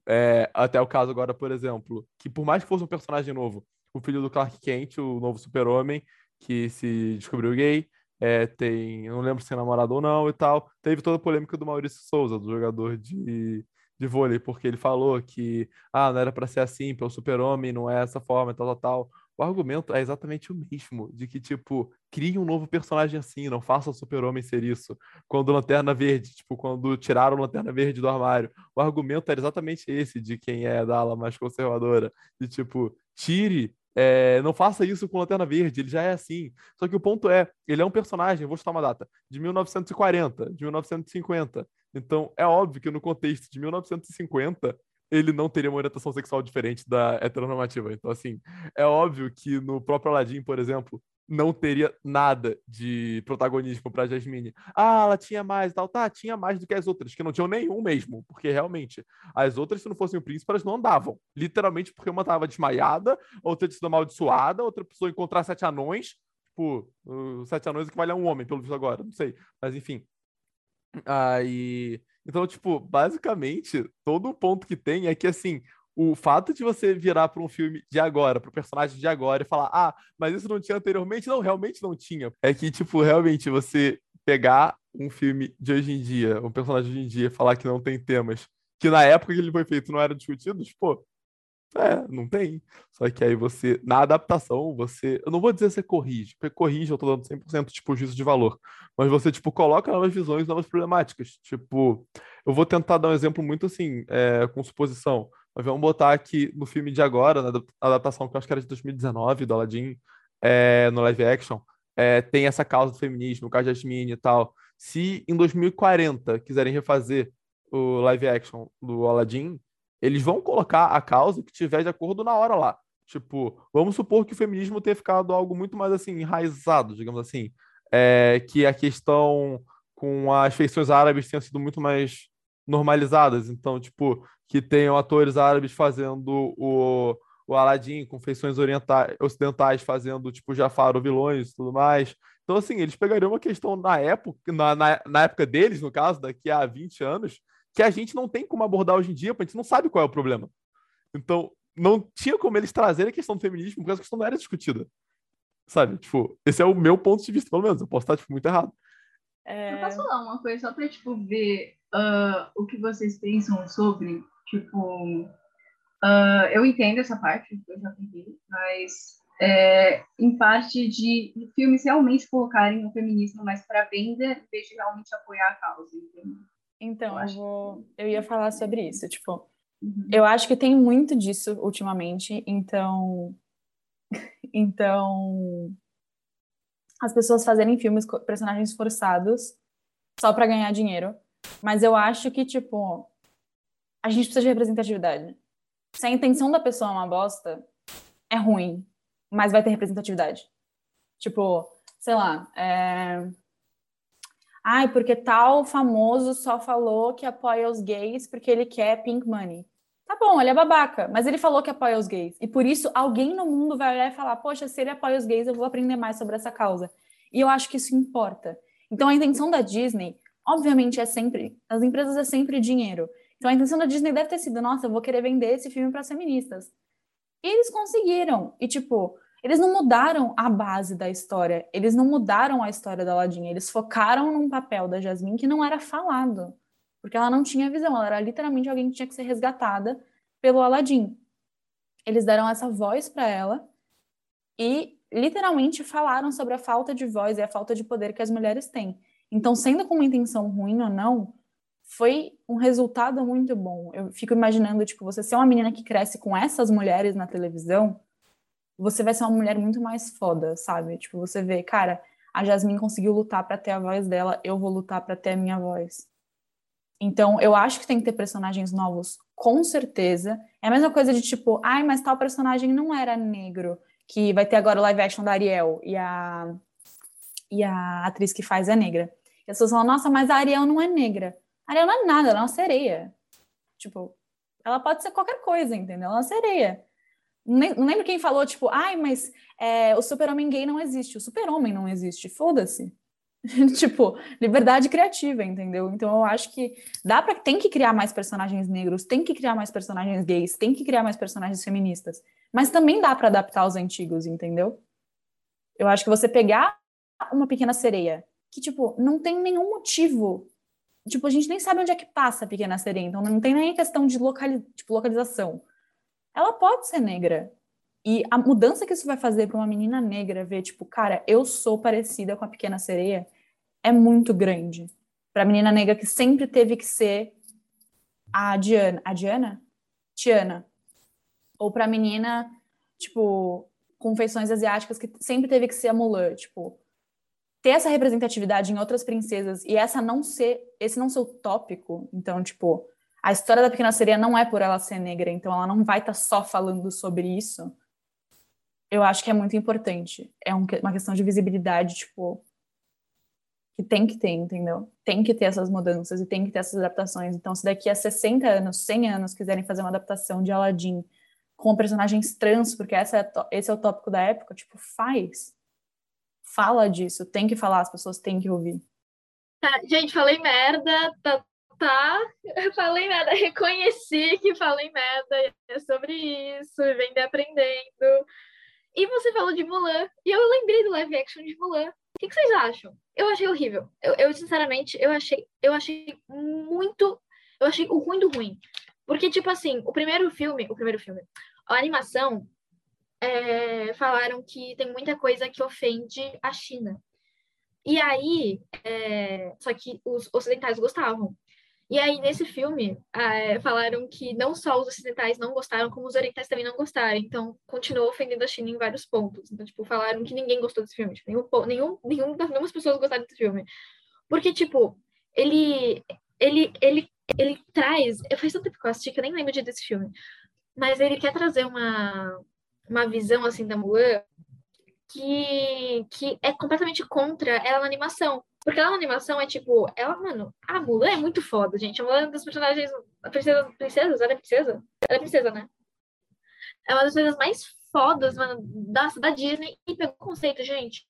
É, até o caso agora, por exemplo, que por mais que fosse um personagem novo, o filho do Clark Kent, o novo super-homem, que se descobriu gay, é, tem, não lembro se é namorado ou não e tal, teve toda a polêmica do Maurício Souza, do jogador de, de vôlei, porque ele falou que, ah, não era pra ser assim, pelo super-homem, não é essa forma, tal, tal, tal. O argumento é exatamente o mesmo, de que, tipo, crie um novo personagem assim, não faça o super-homem ser isso. Quando Lanterna Verde, tipo, quando tiraram Lanterna Verde do armário, o argumento era exatamente esse, de quem é da ala mais conservadora, de, tipo, tire é, não faça isso com Lanterna Verde, ele já é assim. Só que o ponto é, ele é um personagem, vou chutar uma data, de 1940, de 1950. Então, é óbvio que no contexto de 1950, ele não teria uma orientação sexual diferente da heteronormativa. Então, assim, é óbvio que no próprio Aladdin, por exemplo, não teria nada de protagonismo para Jasmine. Ah, ela tinha mais e tal. Tá, tinha mais do que as outras, que não tinham nenhum mesmo, porque realmente as outras, se não fossem o príncipe, elas não andavam. Literalmente porque uma estava desmaiada, outra tinha sido amaldiçoada, outra precisou encontrar sete anões. Tipo, sete anões equivale a um homem, pelo visto agora, não sei. Mas enfim. Aí. Então, tipo, basicamente, todo o ponto que tem é que, assim, o fato de você virar para um filme de agora, para o personagem de agora e falar, ah, mas isso não tinha anteriormente, não, realmente não tinha. É que, tipo, realmente você pegar um filme de hoje em dia, um personagem de hoje em dia, falar que não tem temas que na época que ele foi feito não eram discutidos, pô, é, não tem. Só que aí você, na adaptação, você. Eu não vou dizer você corrige, porque corrige eu tô dando 100% tipo juízo de valor. Mas você, tipo, coloca novas visões, novas problemáticas. Tipo, eu vou tentar dar um exemplo muito assim, é, com suposição. Mas vamos botar aqui no filme de agora, na adaptação que eu acho que era de 2019, do Aladdin, é, no live action, é, tem essa causa do feminismo, com a Jasmine e tal. Se em 2040 quiserem refazer o live action do Aladdin, eles vão colocar a causa que tiver de acordo na hora lá. Tipo, vamos supor que o feminismo tenha ficado algo muito mais assim, enraizado, digamos assim. É, que a questão com as feições árabes tenha sido muito mais normalizadas. Então, tipo, que tenham atores árabes fazendo o, o Aladdin com feições orientais, ocidentais fazendo, tipo, Jafar ou vilões e tudo mais. Então, assim, eles pegariam uma questão na época, na, na, na época deles, no caso, daqui a 20 anos, que a gente não tem como abordar hoje em dia, porque a gente não sabe qual é o problema. Então, não tinha como eles trazerem a questão do feminismo, porque essa questão não era discutida. Sabe? Tipo, esse é o meu ponto de vista, pelo menos. Eu posso estar, tipo, muito errado. Eu posso falar uma coisa só pra, tipo, ver uh, o que vocês pensam sobre, tipo... Uh, eu entendo essa parte, eu já entendi, mas é, em parte de filmes realmente colocarem o feminismo mais para venda, em vez de realmente apoiar a causa. Entendeu? Então, eu, vou... eu ia falar sobre isso. Tipo, uhum. eu acho que tem muito disso ultimamente, então. então. As pessoas fazerem filmes com personagens forçados só para ganhar dinheiro. Mas eu acho que, tipo, a gente precisa de representatividade. Se a intenção da pessoa é uma bosta, é ruim, mas vai ter representatividade. Tipo, sei lá, é... Ai, porque tal famoso só falou que apoia os gays porque ele quer pink money. Tá bom, ele é babaca, mas ele falou que apoia os gays. E por isso alguém no mundo vai olhar e falar: Poxa, se ele apoia os gays, eu vou aprender mais sobre essa causa. E eu acho que isso importa. Então a intenção da Disney, obviamente, é sempre. As empresas é sempre dinheiro. Então a intenção da Disney deve ter sido: Nossa, eu vou querer vender esse filme para feministas. E eles conseguiram. E, tipo, eles não mudaram a base da história, eles não mudaram a história da Aladdin, eles focaram num papel da Jasmine que não era falado, porque ela não tinha visão, ela era literalmente alguém que tinha que ser resgatada pelo Aladdin. Eles deram essa voz para ela e literalmente falaram sobre a falta de voz e a falta de poder que as mulheres têm. Então, sendo com uma intenção ruim ou não, foi um resultado muito bom. Eu fico imaginando, tipo, você ser uma menina que cresce com essas mulheres na televisão, você vai ser uma mulher muito mais foda, sabe? Tipo, você vê, cara, a Jasmine conseguiu lutar para ter a voz dela, eu vou lutar para ter a minha voz. Então, eu acho que tem que ter personagens novos, com certeza. É a mesma coisa de tipo, ai, mas tal personagem não era negro, que vai ter agora o live action da Ariel e a e a atriz que faz é negra. E as pessoas falam, nossa, mas a Ariel não é negra. A Ariel não é nada, ela é uma sereia. Tipo, ela pode ser qualquer coisa, entendeu? Ela é uma sereia. Não lembro quem falou, tipo, ai, mas é, o super-homem gay não existe. O super-homem não existe. Foda-se. tipo, liberdade criativa, entendeu? Então eu acho que dá para tem que criar mais personagens negros, tem que criar mais personagens gays, tem que criar mais personagens feministas, mas também dá para adaptar os antigos, entendeu? Eu acho que você pegar uma pequena sereia, que tipo, não tem nenhum motivo, tipo, a gente nem sabe onde é que passa a pequena sereia, então não tem nem questão de locali tipo, localização ela pode ser negra. E a mudança que isso vai fazer para uma menina negra ver, tipo, cara, eu sou parecida com a pequena sereia, é muito grande. Para a menina negra que sempre teve que ser a Diana, a Diana? Tiana. Ou para a menina, tipo, com feições asiáticas que sempre teve que ser a Mulan, tipo, ter essa representatividade em outras princesas e essa não ser, esse não ser o tópico, então, tipo, a história da Pequena Sereia não é por ela ser negra, então ela não vai estar tá só falando sobre isso. Eu acho que é muito importante. É um, uma questão de visibilidade, tipo, que tem que ter, entendeu? Tem que ter essas mudanças e tem que ter essas adaptações. Então, se daqui a 60 anos, 100 anos quiserem fazer uma adaptação de Aladdin com personagens trans, porque essa é, esse é o tópico da época, tipo, faz. Fala disso, tem que falar, as pessoas têm que ouvir. Tá, gente, falei merda, tá tá, falei nada, reconheci que falei merda, é sobre isso, vem aprendendo. E você falou de Mulan, e eu lembrei do live action de Mulan. O que, que vocês acham? Eu achei horrível. Eu, eu, sinceramente, eu achei, eu achei muito. Eu achei o ruim do ruim. Porque, tipo assim, o primeiro filme, o primeiro filme, a animação, é, falaram que tem muita coisa que ofende a China. E aí, é, só que os ocidentais gostavam. E aí, nesse filme, é, falaram que não só os ocidentais não gostaram, como os orientais também não gostaram. Então, continuou ofendendo a China em vários pontos. Então, tipo, falaram que ninguém gostou desse filme. Tipo, nenhum, nenhum, nenhum, nenhuma pessoas gostaram desse filme. Porque, tipo, ele, ele, ele, ele traz... Faz tanto tempo que eu assisti que eu nem lembro desse filme. Mas ele quer trazer uma, uma visão, assim, da Mulan que, que é completamente contra ela na animação. Porque ela na animação é tipo, ela, mano, a Mulan é muito foda, gente. A Mulan é uma das personagens. A princesa, princesas? Ela é princesa? Ela é princesa, né? É uma das coisas mais fodas, mano, da, da Disney. E pegou o conceito, gente.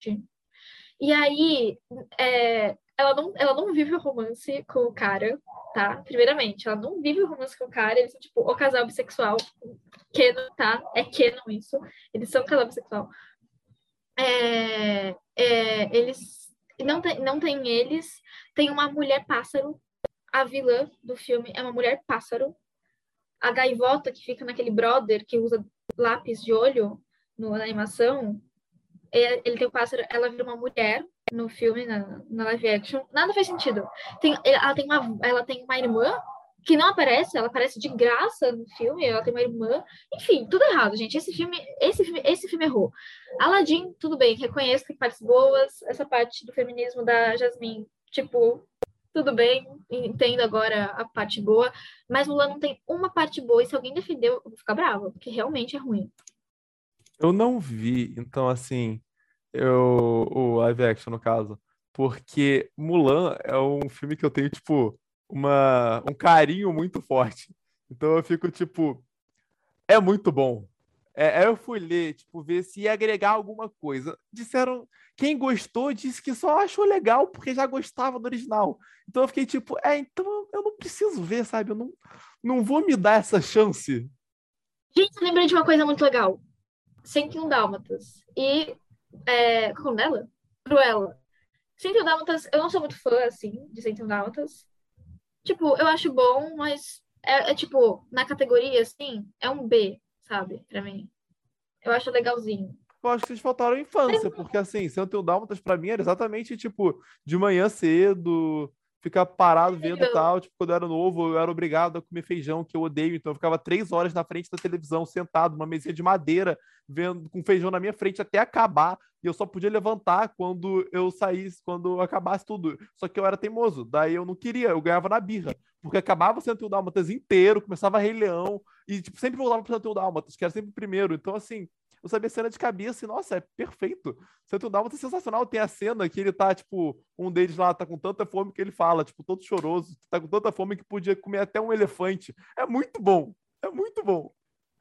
E aí, é, ela, não, ela não vive o romance com o cara, tá? Primeiramente, ela não vive o romance com o cara. Eles são, tipo, o casal bissexual. Canon, tá? É canon isso. Eles são um casal bissexual. É, é, eles não tem, não tem eles, tem uma mulher pássaro. A vilã do filme é uma mulher pássaro. A gaivota que fica naquele brother que usa lápis de olho no, na animação, ele, ele tem o pássaro, ela vira uma mulher no filme, na, na live action. Nada faz sentido. Tem, ela, tem uma, ela tem uma irmã que não aparece, ela aparece de graça no filme, ela tem uma irmã. Enfim, tudo errado, gente. Esse filme, esse filme, esse filme errou. Aladdin, tudo bem, reconheço que partes boas, essa parte do feminismo da Jasmine, tipo, tudo bem, entendo agora a parte boa, mas Mulan não tem uma parte boa, e se alguém defendeu, eu vou ficar brava, porque realmente é ruim. Eu não vi, então assim, eu, o live action no caso, porque Mulan é um filme que eu tenho, tipo, uma, um carinho muito forte. Então eu fico, tipo, é muito bom. É, eu fui ler, tipo, ver se ia agregar alguma coisa. Disseram, quem gostou disse que só achou legal porque já gostava do original. Então eu fiquei tipo, é, então eu não preciso ver, sabe? Eu não, não vou me dar essa chance. Gente, eu lembrei de uma coisa muito legal. 101 Dálmatas. E, é, como dela? Cruella. 101 Dálmatas, eu não sou muito fã, assim, de 101 Dálmatas. Tipo, eu acho bom, mas é, é tipo, na categoria, assim, é um B sabe? Pra mim. Eu acho legalzinho. Eu acho que vocês faltaram infância, porque assim, Santo Dálmatas pra mim era exatamente tipo de manhã cedo, ficar parado vendo e tal. Tipo, quando eu era novo, eu era obrigado a comer feijão, que eu odeio. Então eu ficava três horas na frente da televisão, sentado, numa mesinha de madeira, vendo com feijão na minha frente até acabar. E eu só podia levantar quando eu saísse, quando acabasse tudo. Só que eu era teimoso, daí eu não queria, eu ganhava na birra. Porque acabava o 101 Dálmatas inteiro, começava Rei Leão, e tipo, sempre voltava pro 101 Dálmatas, que era sempre o primeiro. Então, assim, eu sabia a cena de cabeça e, nossa, é perfeito. 101 Dálmatas é sensacional. Tem a cena que ele tá, tipo, um deles lá tá com tanta fome que ele fala, tipo, todo choroso, tá com tanta fome que podia comer até um elefante. É muito bom. É muito bom.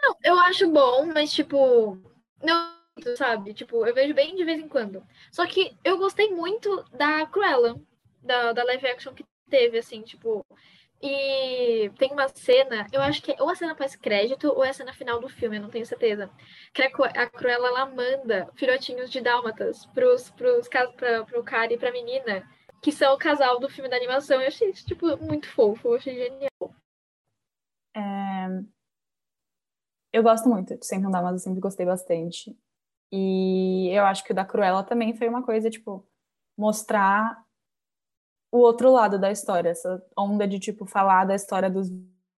Não, eu acho bom, mas, tipo, não, sabe? Tipo, eu vejo bem de vez em quando. Só que eu gostei muito da Cruella, da, da live action que teve, assim, tipo, e tem uma cena, eu acho que é ou a cena pós-crédito ou é a cena final do filme, eu não tenho certeza. Que a Cruella ela manda filhotinhos de dálmatas pros, pros, pra, pro cara e pra menina, que são o casal do filme da animação. Eu achei isso, tipo, muito fofo, eu achei genial. É... Eu gosto muito de Sempre Dálmatas, eu sempre gostei bastante. E eu acho que o da Cruella também foi uma coisa, tipo, mostrar o outro lado da história, essa onda de tipo falar da história dos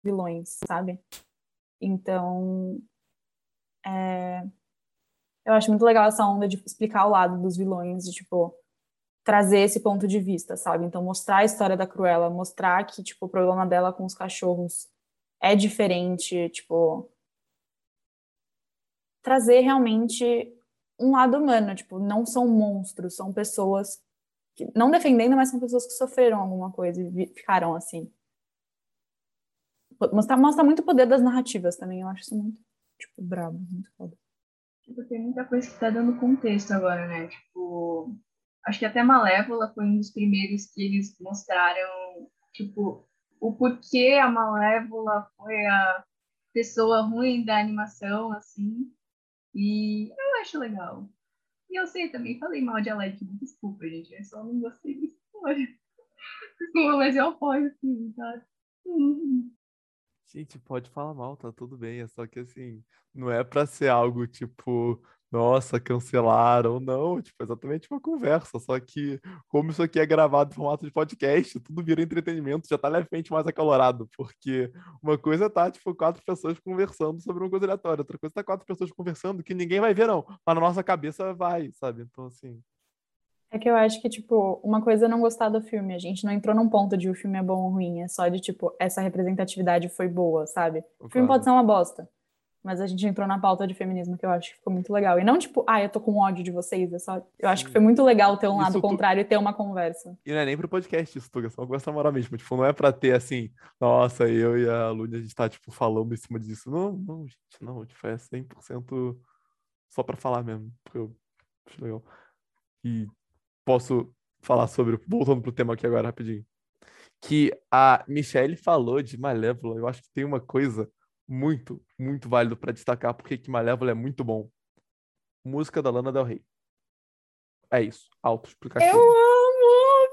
vilões, sabe? Então, é... eu acho muito legal essa onda de explicar o lado dos vilões, de tipo trazer esse ponto de vista, sabe? Então mostrar a história da Cruella, mostrar que tipo o problema dela com os cachorros é diferente, tipo trazer realmente um lado humano, tipo, não são monstros, são pessoas não defendendo, mas são pessoas que sofreram alguma coisa e ficaram assim. Mostra, mostra muito o poder das narrativas também, eu acho isso muito, tipo, brabo, muito foda. Tipo, tem muita coisa que tá dando contexto agora, né? Tipo, acho que até Malévola foi um dos primeiros que eles mostraram, tipo, o porquê a Malévola foi a pessoa ruim da animação, assim. E eu acho legal. E eu sei também, falei mal de Alec, desculpa, gente. Eu só não gostei da história. Desculpa, mas eu apoio o filme, tá? Gente, pode falar mal, tá tudo bem. É só que assim, não é pra ser algo tipo, nossa, cancelaram, não. Tipo, é exatamente uma conversa. Só que, como isso aqui é gravado em formato de podcast, tudo vira entretenimento, já tá levemente mais acalorado. Porque uma coisa tá, tipo, quatro pessoas conversando sobre uma coisa aleatória. Outra coisa tá quatro pessoas conversando que ninguém vai ver, não. Mas na nossa cabeça vai, sabe? Então, assim. É que eu acho que, tipo, uma coisa é não gostar do filme. A gente não entrou num ponto de o filme é bom ou ruim. É só de, tipo, essa representatividade foi boa, sabe? O filme pode ser uma bosta. Mas a gente entrou na pauta de feminismo que eu acho que ficou muito legal. E não tipo, ah, eu tô com ódio de vocês. É só... Eu acho que foi muito legal ter um lado contrário e ter uma conversa. E não é nem pro podcast isso, Tuga. É só uma conversa moral mesmo. Tipo, não é pra ter assim, nossa, eu e a Lúnia, a gente tá, tipo, falando em cima disso. Não, não, gente, não. Tipo, é 100% só pra falar mesmo. Porque eu acho legal. E posso falar sobre, voltando pro tema aqui agora, rapidinho. Que a Michelle falou de Malévola. Eu acho que tem uma coisa muito, muito válido para destacar porque que Malévola é muito bom. Música da Lana Del Rey. É isso, autoexplicativo. Eu amo!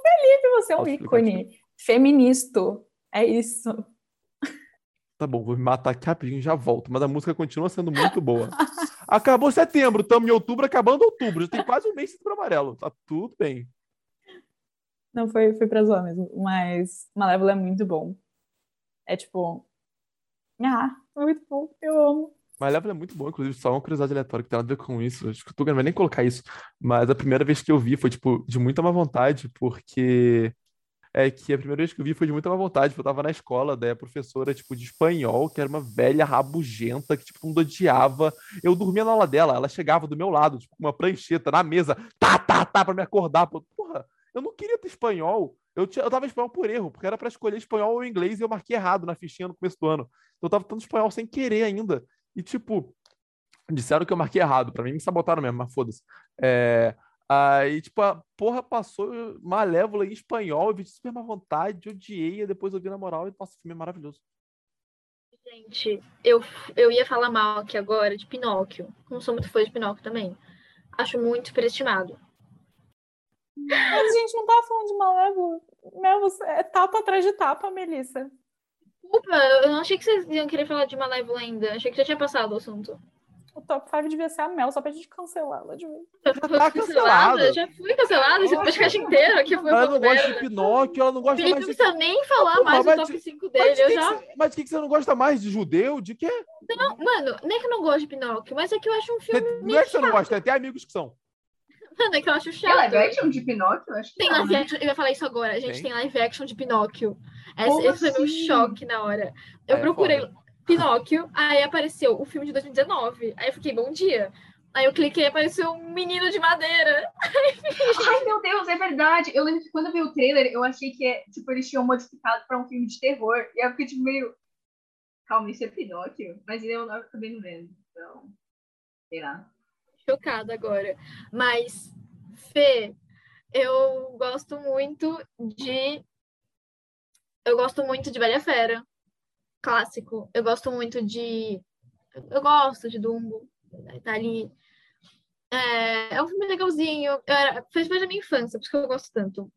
Felipe, você é um ícone. Feministo. É isso. Tá bom, vou me matar aqui rapidinho e já volto. Mas a música continua sendo muito boa. Acabou setembro, estamos em outubro, acabando outubro. Já tem quase um mês de setembro amarelo. Tá tudo bem. Não, foi, foi pra zoar mesmo. Mas Malévola é muito bom. É tipo. Ah, muito bom. Eu amo. Malévola é muito bom, inclusive, só uma curiosidade aleatória que tem nada a ver com isso. Acho que o Tuga não vai nem colocar isso. Mas a primeira vez que eu vi foi, tipo, de muita má vontade, porque é que a primeira vez que eu vi foi de muita má vontade, eu tava na escola, daí a professora, tipo, de espanhol, que era uma velha rabugenta, que, tipo, mundo odiava. Eu dormia na aula dela, ela chegava do meu lado, tipo, com uma prancheta na mesa, tá, tá, tá, pra me acordar. Porra, eu não queria ter espanhol. Eu, tinha, eu tava em espanhol por erro, porque era pra escolher espanhol ou inglês e eu marquei errado na fichinha no começo do ano. Então eu tava tanto espanhol sem querer ainda. E, tipo, disseram que eu marquei errado. Pra mim, me sabotaram mesmo, mas foda-se. É, aí, tipo, a porra passou Malévola em espanhol, eu vi super má vontade, odiei, e depois eu vi na moral e, nossa, o filme é maravilhoso. Gente, eu, eu ia falar mal aqui agora de Pinóquio. Não sou muito fã de Pinóquio também. Acho muito superestimado. Mas a gente não tava falando de Malévola. Meu, você é tapa atrás de tapa, Melissa. Desculpa, eu não achei que vocês iam querer falar de Malévola ainda. Achei que já tinha passado o assunto. O top 5 devia ser a Mel, só pra gente cancelar ela de vez. Já tá foi cancelada. Já fui cancelada esse podcast inteiro aqui foi Ela não gosta de. Pinóquio, ela não gosta Felipe mais não de. precisa nem falar mais do mas top de- 5 Mas dele. de Eu que, já. que mas de que que você não gosta mais? De judeu? De quê? Mano, nem que eu não gosto de Pinóquio, mas é que eu acho um filme. Não é que você não gosta, tem até amigos que são. Mano, é que eu acho Tem chato. live action de Pinóquio? Acho que Tem não, live né? action, eu ia falar isso agora. A gente Tem? tem live action de Pinóquio. Esse, Como esse foi meu assim? choque na hora. Eu É, procurei foda. Pinóquio, aí apareceu o filme de 2019. Aí eu fiquei, bom dia. Aí eu cliquei e apareceu um menino de madeira. Ai, meu Deus, é verdade. Eu lembro que quando eu vi o trailer, eu achei que tipo, eles tinham modificado pra um filme de terror. E aí eu fiquei tipo, meio. Calma, isso é Pinóquio? Mas eu não- acabei não vendo. Então, sei lá. Chocada agora. Mas, Fê, eu gosto muito de. Eu gosto muito de Bela e a Fera. Clássico. Eu gosto muito de. Eu gosto de Dumbo. Tá ali. É, é um filme legalzinho. Era... Fez da minha infância, por isso que eu gosto tanto.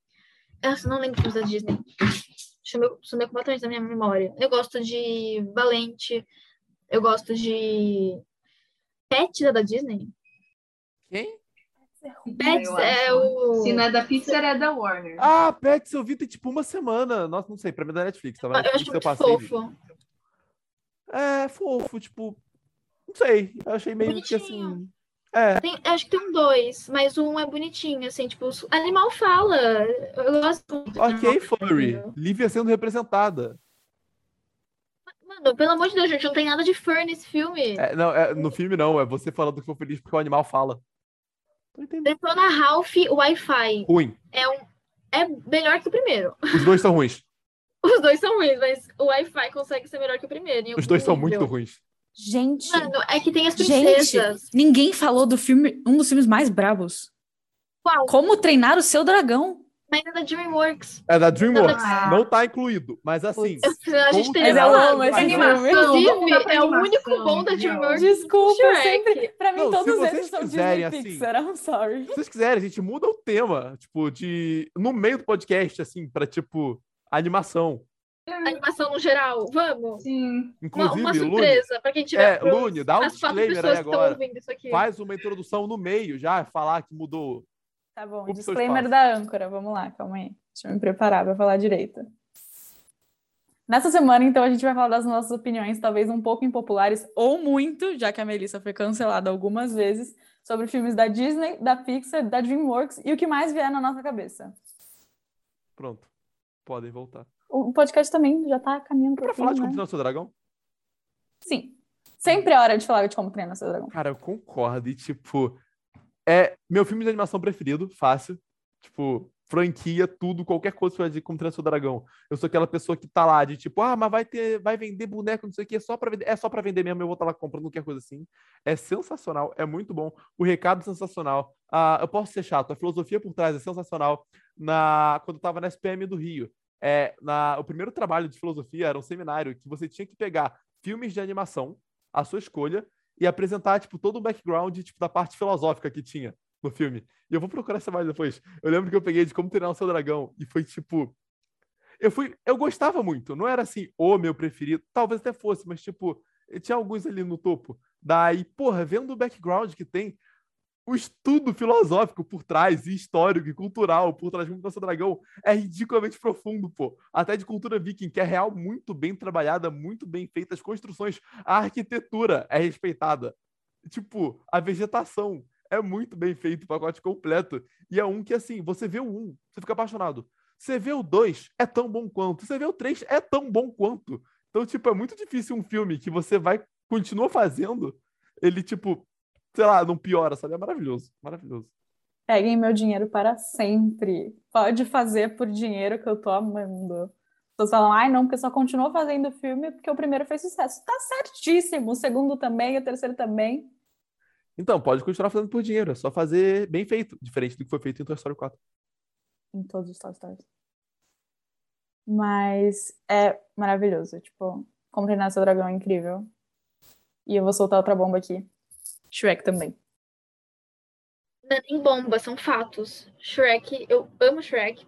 Eu não lembro filmes da Disney. Sumiu completamente da minha memória. Eu gosto de Valente. Eu gosto de. Pet da Disney. Quem? Pets é o. Se não é da Pixar, é da Warner. Ah, Pets, eu vi tem tipo uma semana. Nossa, não sei, pra mim é da Netflix. Tava na eu acho eu passei. vi. fofo. É, fofo, tipo. Não sei. Eu achei meio que assim. Bonitinho. É. Tem- acho que tem dois, mas um é bonitinho, assim, tipo, os- animal fala. Eu gosto muito. Ok, Furry. Lívia sendo representada. Mano, pelo amor de Deus, gente, não tem nada de fur nesse filme. É, não, é, no filme não, é você falando que ficou feliz porque o animal fala. Detona Ralph Wi-Fi. Ruim. É, um, é melhor que o primeiro. Os dois são ruins. Os dois são ruins, mas o Wi-Fi consegue ser melhor que o primeiro. Os dois são nível. muito ruins. Gente, Mano, é que tem as gente, princesas. ninguém falou do filme, um dos filmes mais brabos. Qual? Como treinar o seu dragão. Mas é da DreamWorks. É da DreamWorks. Ah. Não tá incluído. Mas assim. A gente filme. animação, vamos Inclusive, é o animação, único bom da. DreamWorks. Desculpa, Shrek. sempre. Pra mim, Não, se todos vocês eles são quiserem, Disney assim- Pixar. I'm sorry. Se vocês quiserem, a gente muda o tema, tipo, de. No meio do podcast, assim, pra, tipo, animação. Animação no geral. Vamos. Sim. Uma, Inclusive, uma Lune, surpresa pra quem tiver. É, pros- Lune, dá um disclaimer aí pessoas que estão agora. ouvindo isso aqui. faz uma introdução no meio já, falar que mudou. Tá bom, disclaimer da âncora. Vamos lá, calma aí. Deixa eu me preparar pra falar direito. Nessa semana, então, a gente vai falar das nossas opiniões, talvez um pouco impopulares ou muito, já que a Melissa foi cancelada algumas vezes, sobre filmes da Disney, da Pixar, da DreamWorks e o que mais vier na nossa cabeça. Pronto. Podem voltar. O podcast também já tá caminhando Pra pro falar de fim, como né? treinar seu dragão? Sim. Sempre é hora de falar de como treinar seu dragão. Cara, eu concordo. E, tipo, é meu filme de animação preferido, fácil. Tipo, franquia, tudo, qualquer coisa que você vai como treinar seu dragão. Eu sou aquela pessoa que tá lá de tipo, ah, mas vai ter, vai vender boneco, não sei o que, só pra vender. É só pra vender mesmo, eu vou estar lá comprando qualquer coisa assim. É sensacional, é muito bom. O recado é sensacional. Ah, eu posso ser chato, a filosofia por trás é sensacional. Na, quando eu tava na SPM do Rio, é, na, o primeiro trabalho de filosofia era um seminário que você tinha que pegar filmes de animação, a sua escolha, e apresentar, tipo, todo o background, tipo, da parte filosófica que tinha no filme. E eu vou procurar essa mais depois. Eu lembro que eu peguei de como treinar o seu dragão, e foi, tipo... Eu fui... Eu gostava muito, não era, assim, o meu preferido. Talvez até fosse, mas, tipo, tinha alguns ali no topo. Daí, porra, vendo o background que tem, o estudo filosófico por trás, e histórico, e cultural por trás do Nosso Dragão é ridiculamente profundo, pô. Até de cultura viking, que é real, muito bem trabalhada, muito bem feita, as construções, a arquitetura é respeitada. Tipo, a vegetação é muito bem feito, o pacote completo. E é um que, assim, você vê o um, você fica apaixonado. Você vê o dois, é tão bom quanto. Você vê o três, é tão bom quanto. Então, tipo, é muito difícil um filme que você vai, continua fazendo, ele, tipo, sei lá, não piora, sabe? É maravilhoso, maravilhoso. Peguem meu dinheiro para sempre. Pode fazer por dinheiro que eu tô amando. Vocês falam, ai não, porque só continuou fazendo filme porque o primeiro fez sucesso. Tá certíssimo, o segundo também, o terceiro também. Então, pode continuar fazendo por dinheiro, é só fazer bem feito, diferente do que foi feito em Toy Story 4. Em todos os Toy Stories. Mas é maravilhoso, tipo, como treinar seu dragão é incrível. E eu vou soltar outra bomba aqui. Shrek também. Não é nem bomba, são fatos. Shrek, eu amo Shrek.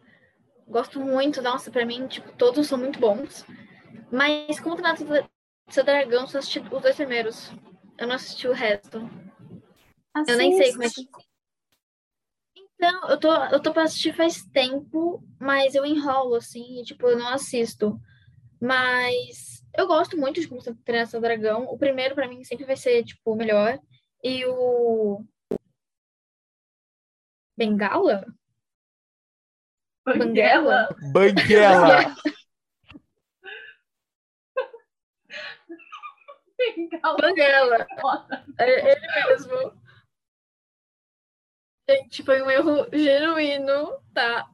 Gosto muito, nossa, pra mim, tipo, todos são muito bons. Mas como treinar seu dragão, só assisti os dois primeiros. Eu não assisti o resto. Assiste. Eu nem sei como é que. Então, eu tô, eu tô pra assistir faz tempo, mas eu enrolo, assim, e, tipo, eu não assisto. Mas eu gosto muito de como treinar seu dragão. O primeiro, pra mim, sempre vai ser, tipo, o melhor. E o. Bengala? Banguela? Banguela! Bengala. Banguela! É ele mesmo. Gente, foi um erro genuíno, tá?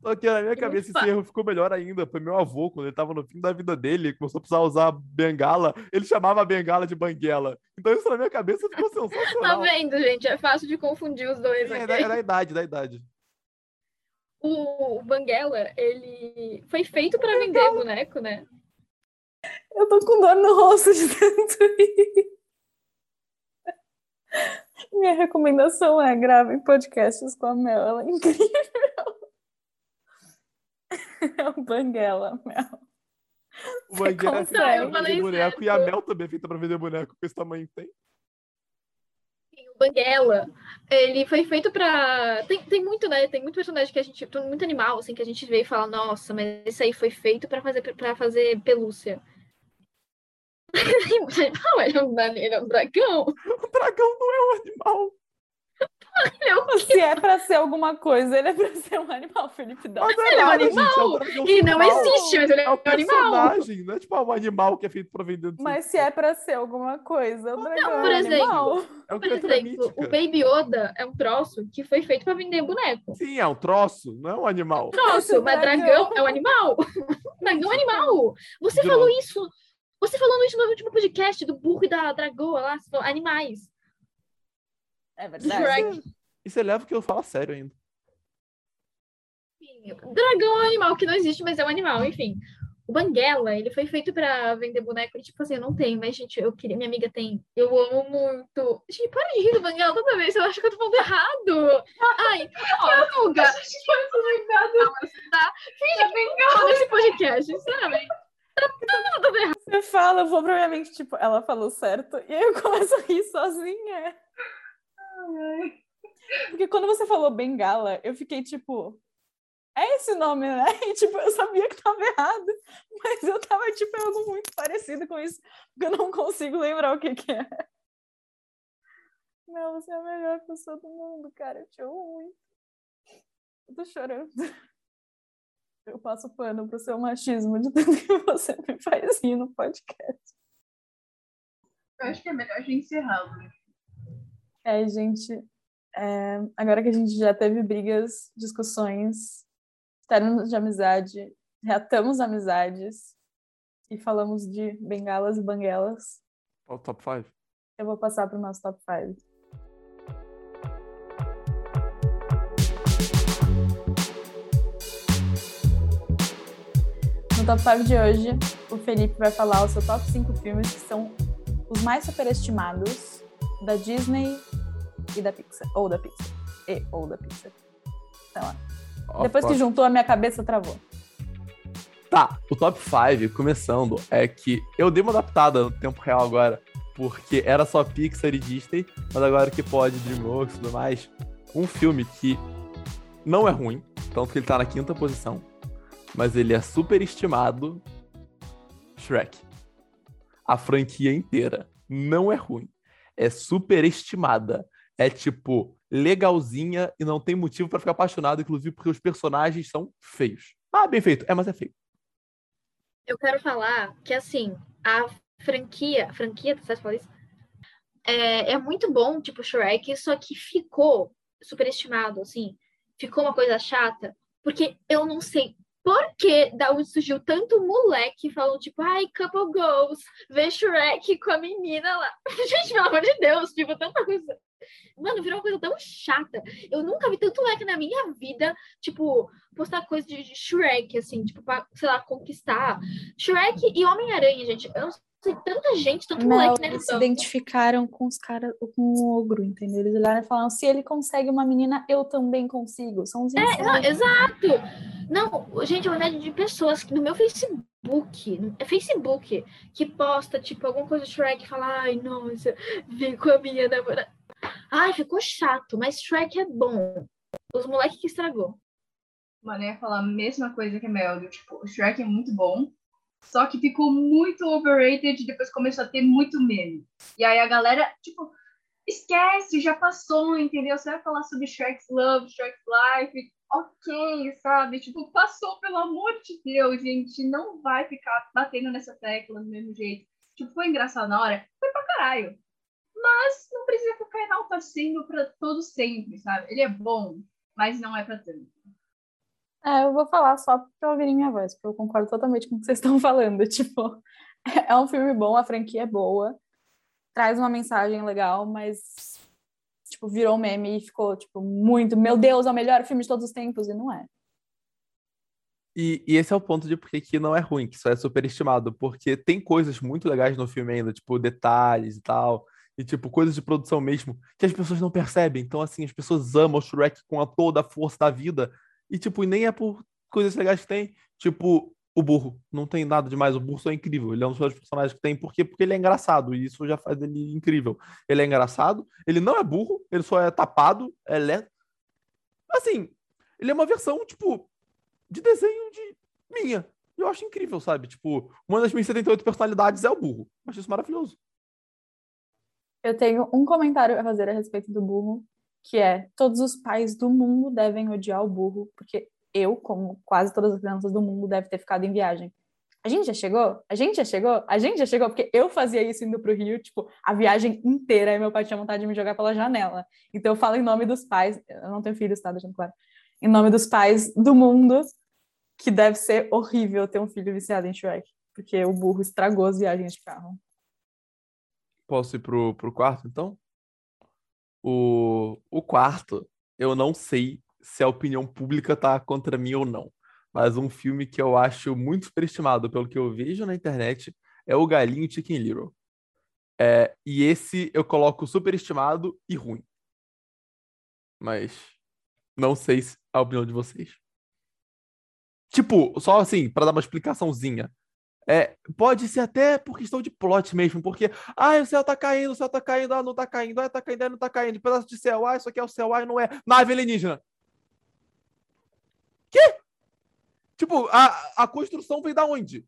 Só que na minha cabeça esse erro ficou melhor ainda. Foi meu avô, quando ele tava no fim da vida dele, começou a precisar usar bengala, ele chamava a bengala de banguela. Então isso na minha cabeça ficou Tá sensacional. vendo, gente? É fácil de confundir os dois É, da, é da idade, da idade. O Banguela, ele foi feito pra vender boneco, né? Eu tô com dor no rosto de tanto. Minha recomendação é gravem podcasts com a Mel, ela é incrível. É o Banguela, Mel. O banguela é feito pra vender boneco e a certo. Mel também é feita pra vender boneco com esse tamanho que tem. O Banguela, ele foi feito pra. Tem, tem muito, né? Tem muito personagem que a gente. tem Muito animal, assim, que a gente vê e fala, nossa, mas esse aí foi feito pra fazer, pra fazer pelúcia. Não, ele é um, ele é um dragão. O dragão não é um animal. Ele é um Se é pra ser alguma coisa, ele é pra ser um animal, Felipe Dá. Mas não Ele é um nada, gente, animal. um Ele não existe, mas ele é É um animal. personagem, não é tipo um animal que é feito pra vender. Mas se é pra ser alguma coisa, o dragão por é um exemplo, animal. é o Por exemplo, mítica. o Baby Yoda é um troço que foi feito pra vender boneco. Sim, é um troço, não é um animal. Troço, Esse mas dragão. é um animal. dragão é animal. Você falou isso. Você falando isso no último podcast do burro e da dragoa lá, falou animais. É Shrek. E você leva o que eu falo a sério ainda. Dragão é um animal que não existe, mas é um animal, enfim. O Banguela, ele foi feito pra vender boneco. E, tipo assim, eu não tenho, mas, gente, eu queria. Minha amiga tem. Eu amo muito. Gente, para de rir do Banguela toda vez. Eu acho que eu tô falando errado. Ai, ó, Tuga, A gente foi comentado. tá? Finge que eu nesse podcast, sinceramente. Tá tudo errado. Você fala, eu vou pra minha mente, tipo, ela falou certo, e aí eu começo a rir sozinha. Porque quando você falou bengala, eu fiquei tipo, é esse nome, né? E, tipo, eu sabia que tava errado, mas eu tava, tipo, em algo muito parecido com isso, porque eu não consigo lembrar o que que é. Não, você é a melhor pessoa do mundo, cara, eu te amo muito. Eu tô chorando. Eu passo pano pro seu machismo de tanto que você me faz rir no podcast. Eu acho que é melhor a gente encerrar, Lu. É, gente, é, agora que a gente já teve brigas, discussões, términos de amizade, reatamos amizades e falamos de bengalas e banguelas, o top 5? eu vou passar para o nosso top 5. No top 5 de hoje, o Felipe vai falar o seu top 5 filmes que são os mais superestimados da Disney e da Pixar. Ou da Pixar. E ou da Pixar. Sei lá. Depois que juntou, a minha cabeça travou. Tá, o top 5, começando, é que eu dei uma adaptada no tempo real agora porque era só Pixar e Disney, mas agora que pode, DreamWorks e tudo mais, um filme que não é ruim, tanto que ele tá na quinta posição, mas ele é super estimado, Shrek. A franquia inteira não é ruim, é super estimada, é tipo legalzinha e não tem motivo pra ficar apaixonado, inclusive porque os personagens são feios. Ah, bem feito, é, mas é feio. Eu quero falar que, assim, a franquia, franquia, você falar isso? É, é muito bom, tipo, Shrek, só que ficou superestimado, assim. Ficou uma coisa chata, porque eu não sei por que da onde surgiu tanto moleque falando, tipo, ai, couple goals, vê Shrek com a menina lá. Gente, pelo amor de Deus, tipo, tanta coisa. Mano, virou uma coisa tão chata. Eu nunca vi tanto moleque na minha vida, tipo, postar coisa de, Shrek, assim, tipo, pra, sei lá, conquistar. Shrek e Homem-Aranha, gente. Eu não sei, tanta gente, tanto Não, moleque, né? eles se identificaram com os caras, com o ogro, entendeu? Eles olharam e falaram: se ele consegue uma menina, eu também consigo. São os É, não, exato. Não, gente, é uma média de pessoas que no meu Facebook, é Facebook, que posta, tipo, alguma coisa do Shrek e fala, ai, nossa, vim com a minha namorada. Ai, ficou chato, mas Shrek é bom. Os moleques que estragou. Mano, eu ia falar a mesma coisa que a Mel, do, tipo, o Shrek é muito bom, só que ficou muito overrated depois começou a ter muito meme. E aí a galera, tipo, esquece, já passou, entendeu? Você vai falar sobre Shrek's Love, Shrek's Life, ok, sabe? Tipo, passou, pelo amor de Deus, gente, não vai ficar batendo nessa tecla do mesmo jeito. Tipo, foi engraçado na hora? Foi pra caralho. Mas não precisa ficar enaltecendo pra todo sempre, sabe? Ele é bom, mas não é pra tanto. É, eu vou falar só pra ouvirem minha voz, porque eu concordo totalmente com o que vocês estão falando. Tipo, é um filme bom, a franquia é boa, traz uma mensagem legal, mas, tipo, virou meme e ficou, tipo, muito, meu Deus, é o melhor filme de todos os tempos, e não é. E, e esse é o ponto de porque que não é ruim, que isso é superestimado, porque tem coisas muito legais no filme ainda, tipo detalhes e tal, e tipo coisas de produção mesmo, que as pessoas não percebem. Então, assim, as pessoas amam o Shrek com a toda a força da vida, e tipo, nem é por coisas legais que tem, tipo, o burro. Não tem nada demais, o burro é incrível. Ele é um dos personagens que tem, por quê? Porque ele é engraçado, e isso já faz ele incrível. Ele é engraçado, ele não é burro, ele só é tapado, é. Assim, ele é uma versão, tipo, de desenho de minha. Eu acho incrível, sabe? Tipo, uma das minhas 78 personalidades é o burro. Eu acho isso maravilhoso. Eu tenho um comentário a fazer a respeito do burro, que é: todos os pais do mundo devem odiar o burro, porque eu, como quase todas as crianças do mundo, deve ter ficado em viagem. A gente já chegou? A gente já chegou? A gente já chegou? Porque eu fazia isso indo pro Rio, tipo, a viagem inteira, e meu pai tinha vontade de me jogar pela janela. Então eu falo em nome dos pais, eu não tenho filhos, tá? Deixando claro. Em nome dos pais do mundo, que deve ser horrível ter um filho viciado em Shrek, porque o burro estragou as viagens de carro. Posso ir pro, pro quarto, então? O, o quarto, eu não sei se a opinião pública tá contra mim ou não. Mas um filme que eu acho muito superestimado, pelo que eu vejo na internet, é O Galinho Chicken Little. É, e esse eu coloco superestimado e ruim. Mas não sei se a opinião de vocês. Tipo, só assim, pra dar uma explicaçãozinha. É, pode ser até por questão de plot mesmo, porque, ah, o céu tá caindo, o céu tá caindo, ah, não tá caindo, ah, tá caindo, ah, não tá caindo, pedaço de céu, ah, isso aqui é o céu, ah, não é, nave alienígena. Quê? Tipo, a, a construção vem da onde?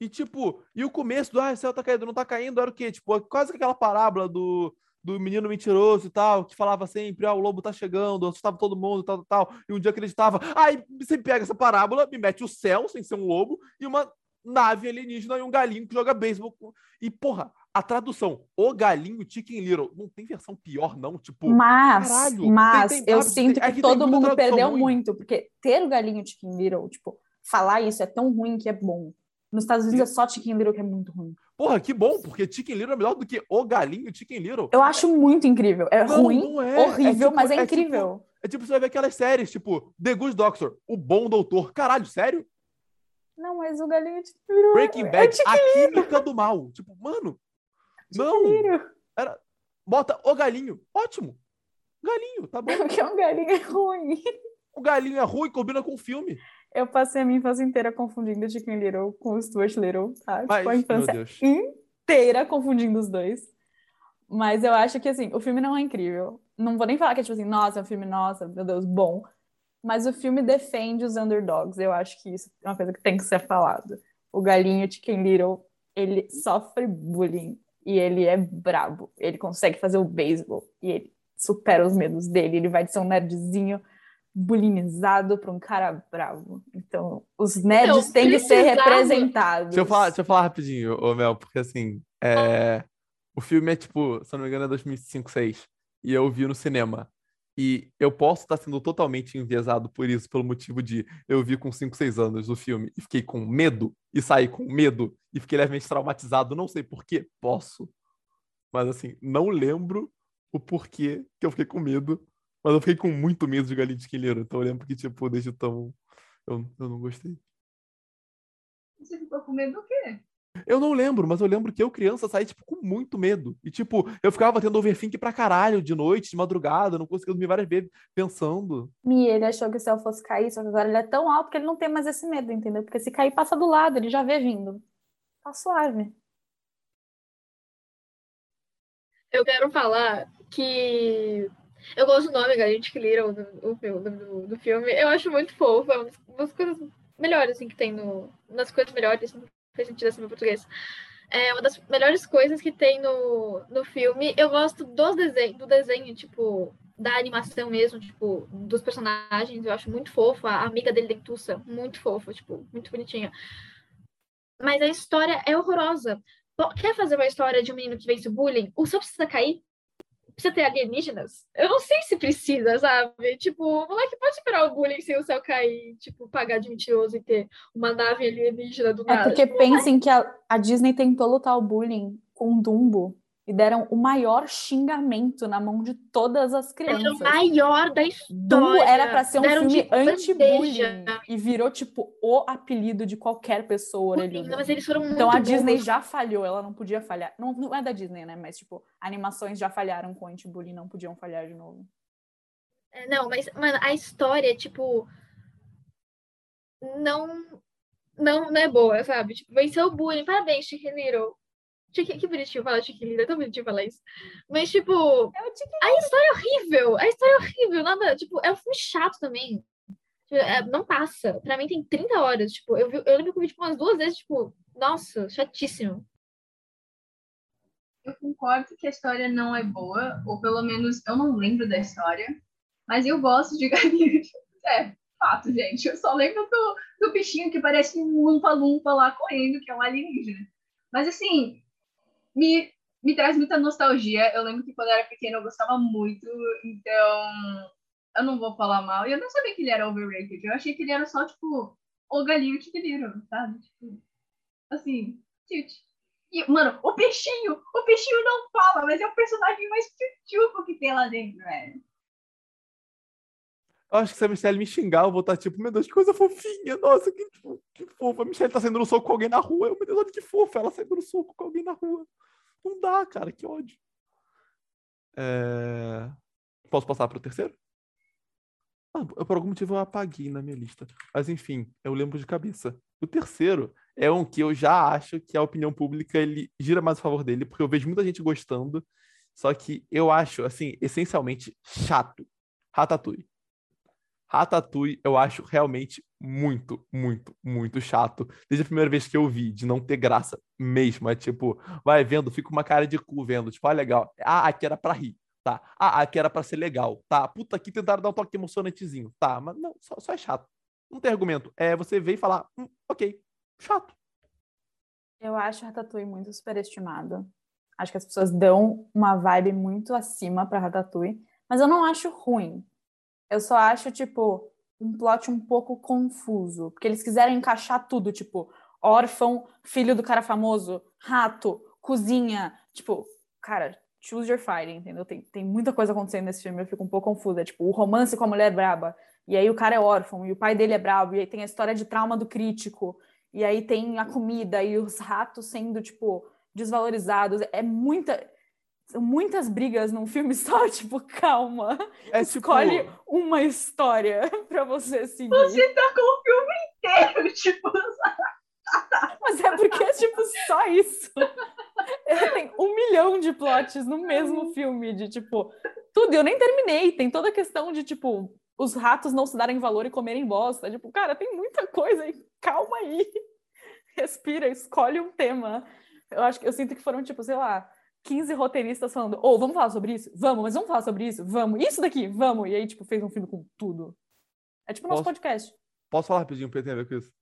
E tipo, e o começo do, ah, o céu tá caindo, não tá caindo, era o quê? Tipo, quase aquela parábola do, do menino mentiroso e tal, que falava sempre, ah, o lobo tá chegando, assustava todo mundo, tal, tal, e um dia acreditava. Aí você pega essa parábola, me mete o céu, sem ser um lobo, e uma nave alienígena e um galinho que joga beisebol. E, porra, a tradução, o galinho Chicken Little, não tem versão pior, não, tipo... Mas, caralho, mas tem- tem- eu sabe, sinto tem- é que que tem todo mundo perdeu ruim. muito, porque ter o galinho Chicken Little, tipo, falar isso é tão ruim que é bom. Nos Estados Unidos é só Chicken Little que é muito ruim. Porra, que bom, porque Chicken Little é melhor do que o galinho Chicken Little. Eu acho muito incrível. É Não, ruim, não é. horrível, É tipo- mas é é tipo- incrível. É tipo, você vai ver aquelas séries, tipo, The Good Doctor, O Bom Doutor. Caralho, sério? Não, mas o galinho Chicken Little Breaking é Bad, Chicken a química do mal. Tipo, mano, não. Little. Bota o galinho. Ótimo. Galinho, tá bom. Porque um galinho é ruim. O galinho é ruim, combina com o filme. Eu passei a minha infância inteira confundindo Chicken Little com o Stuart Little, tá? Mas, tipo, a infância inteira confundindo os dois. Mas eu acho que, assim, o filme não é incrível. Não vou nem falar que é tipo assim, nossa, é um filme, nossa, meu Deus, bom. Mas o filme defende os underdogs. Eu acho que isso é uma coisa que tem que ser falado. O galinho Chicken Little, ele sofre bullying e ele é brabo. Ele consegue fazer o beisebol e ele supera os medos dele. Ele vai de ser um nerdzinho bulinizado para um cara bravo. Então, os nerds têm que ser representados. Deixa eu falar, deixa eu falar rapidinho, ô Mel, porque assim, é... o filme é tipo, se eu não me engano, é 2005, 2006. E eu vi no cinema. E eu posso estar sendo totalmente enviesado por isso, pelo motivo de eu vi com 5, 6 anos o filme e fiquei com medo, e saí com medo, e fiquei levemente traumatizado. Não sei porquê, posso. Mas assim, não lembro o porquê que eu fiquei com medo. Mas eu fiquei com muito medo de galinha de esquilheiro. Então eu lembro que, tipo, desde então eu, eu não gostei. Você ficou com medo do quê? Eu não lembro, mas eu lembro que eu, criança, saí, tipo, com muito medo. E, tipo, eu ficava tendo overthink pra caralho de noite, de madrugada, não conseguia dormir várias vezes pensando. E ele achou que o céu fosse cair, só que agora ele é tão alto que ele não tem mais esse medo, entendeu? Porque se cair, passa do lado, ele já vê vindo. Tá suave. Eu quero falar que eu gosto do nome, de Little, do, do, do, filme. Eu acho muito fofo, é uma das coisas melhores assim, que tem no. Nas coisas melhores fez sentido assim no português. É uma das melhores coisas que tem no, no filme. Eu gosto dos desenho, do desenho, tipo, da animação mesmo, tipo, dos personagens. Eu acho muito fofo. A amiga dele, Dentuça, muito fofa, tipo, muito bonitinha. Mas a história é horrorosa. Quer fazer uma história de um menino que vence bullying? O céu precisa cair? Precisa ter alienígenas? Eu não sei se precisa, sabe? Tipo, o moleque pode esperar o bullying sem o céu cair, tipo, pagar de mentiroso e ter uma nave alienígena do é nada. É porque tipo, pensem que a, a Disney tentou lutar o bullying com Dumbo e deram o maior xingamento na mão de todas as crianças. Era o maior da história. Era para ser um deram filme anti-bullying e virou tipo o apelido de qualquer pessoa orelhuda. Mas eles foram Então a burros. Disney já falhou, ela não podia falhar. Não, não é da Disney, né? Mas tipo, animações já falharam com anti-bullying, não podiam falhar de novo. É, não, mas mano, a história tipo não não, não é boa, sabe? Tipo, venceu o bullying. Parabéns, Chicken Little. Que, que bonitinho falar Chiquilina, é tão bonitinho falar isso. Mas, tipo, é a história é horrível. A história é horrível. Nada, tipo, é um filme chato também. Tipo, é, não passa. Pra mim tem 30 horas. Tipo, eu, vi, eu lembro que eu vi tipo, umas duas vezes, tipo, nossa, chatíssimo. Eu concordo que a história não é boa, ou pelo menos eu não lembro da história, mas eu gosto de galinha. É, fato, gente. Eu só lembro do, do bichinho que parece um lumpa-lumpa lá correndo, que é um alienígena. Mas assim, me, me traz muita nostalgia. Eu lembro que quando eu era pequena eu gostava muito, então eu não vou falar mal. E eu não sabia que ele era overrated. Eu achei que ele era só, tipo, o galinho viram, sabe? Tipo, assim, cute. E, mano, o peixinho, o peixinho não fala, mas é o personagem mais tchutchuco que tem lá dentro, velho. Eu acho que se a Michelle me xingar, eu vou estar tipo, meu Deus, que coisa fofinha. Nossa, que, que fofa. A Michelle tá saindo no soco com alguém na rua. Eu, meu Deus, olha que fofa. Ela saindo no soco com alguém na rua. Não dá, cara, que ódio. É... Posso passar para o terceiro? Ah, por algum motivo eu apaguei na minha lista. Mas enfim, eu lembro de cabeça. O terceiro é um que eu já acho que a opinião pública ele gira mais a favor dele, porque eu vejo muita gente gostando. Só que eu acho, assim, essencialmente chato. Ratatouille. Ratatouille eu acho realmente muito, muito, muito chato. Desde a primeira vez que eu vi, de não ter graça mesmo. É tipo, vai vendo, fica uma cara de cu vendo. Tipo, ah, legal. Ah, aqui era pra rir. Tá. Ah, aqui era pra ser legal. Tá. Puta, aqui tentaram dar um toque emocionantezinho. Tá, mas não, só, só é chato. Não tem argumento. É você ver e falar, hum, ok, chato. Eu acho Ratatouille muito superestimado. Acho que as pessoas dão uma vibe muito acima pra Ratatouille. Mas eu não acho ruim. Eu só acho, tipo, um plot um pouco confuso. Porque eles quiseram encaixar tudo, tipo, órfão, filho do cara famoso, rato, cozinha. Tipo, cara, choose your fighting, entendeu? Tem, tem muita coisa acontecendo nesse filme, eu fico um pouco confusa. Tipo, o romance com a mulher braba. E aí o cara é órfão, e o pai dele é brabo, e aí tem a história de trauma do crítico. E aí tem a comida e os ratos sendo, tipo, desvalorizados. É muita muitas brigas num filme só, tipo, calma. É, tipo... Escolhe uma história pra você seguir. Você tá com o filme inteiro, tipo. Mas é porque é tipo só isso. Ele tem um milhão de plots no mesmo filme, de tipo, tudo. Eu nem terminei. Tem toda a questão de, tipo, os ratos não se darem valor e comerem bosta. Tipo, cara, tem muita coisa aí. Calma aí. Respira, escolhe um tema. Eu acho que eu sinto que foram, tipo, sei lá, 15 roteiristas falando, ô, oh, vamos falar sobre isso? Vamos, mas vamos falar sobre isso? Vamos. Isso daqui, vamos. E aí, tipo, fez um filme com tudo. É tipo o nosso podcast. Posso falar rapidinho pra entender com isso?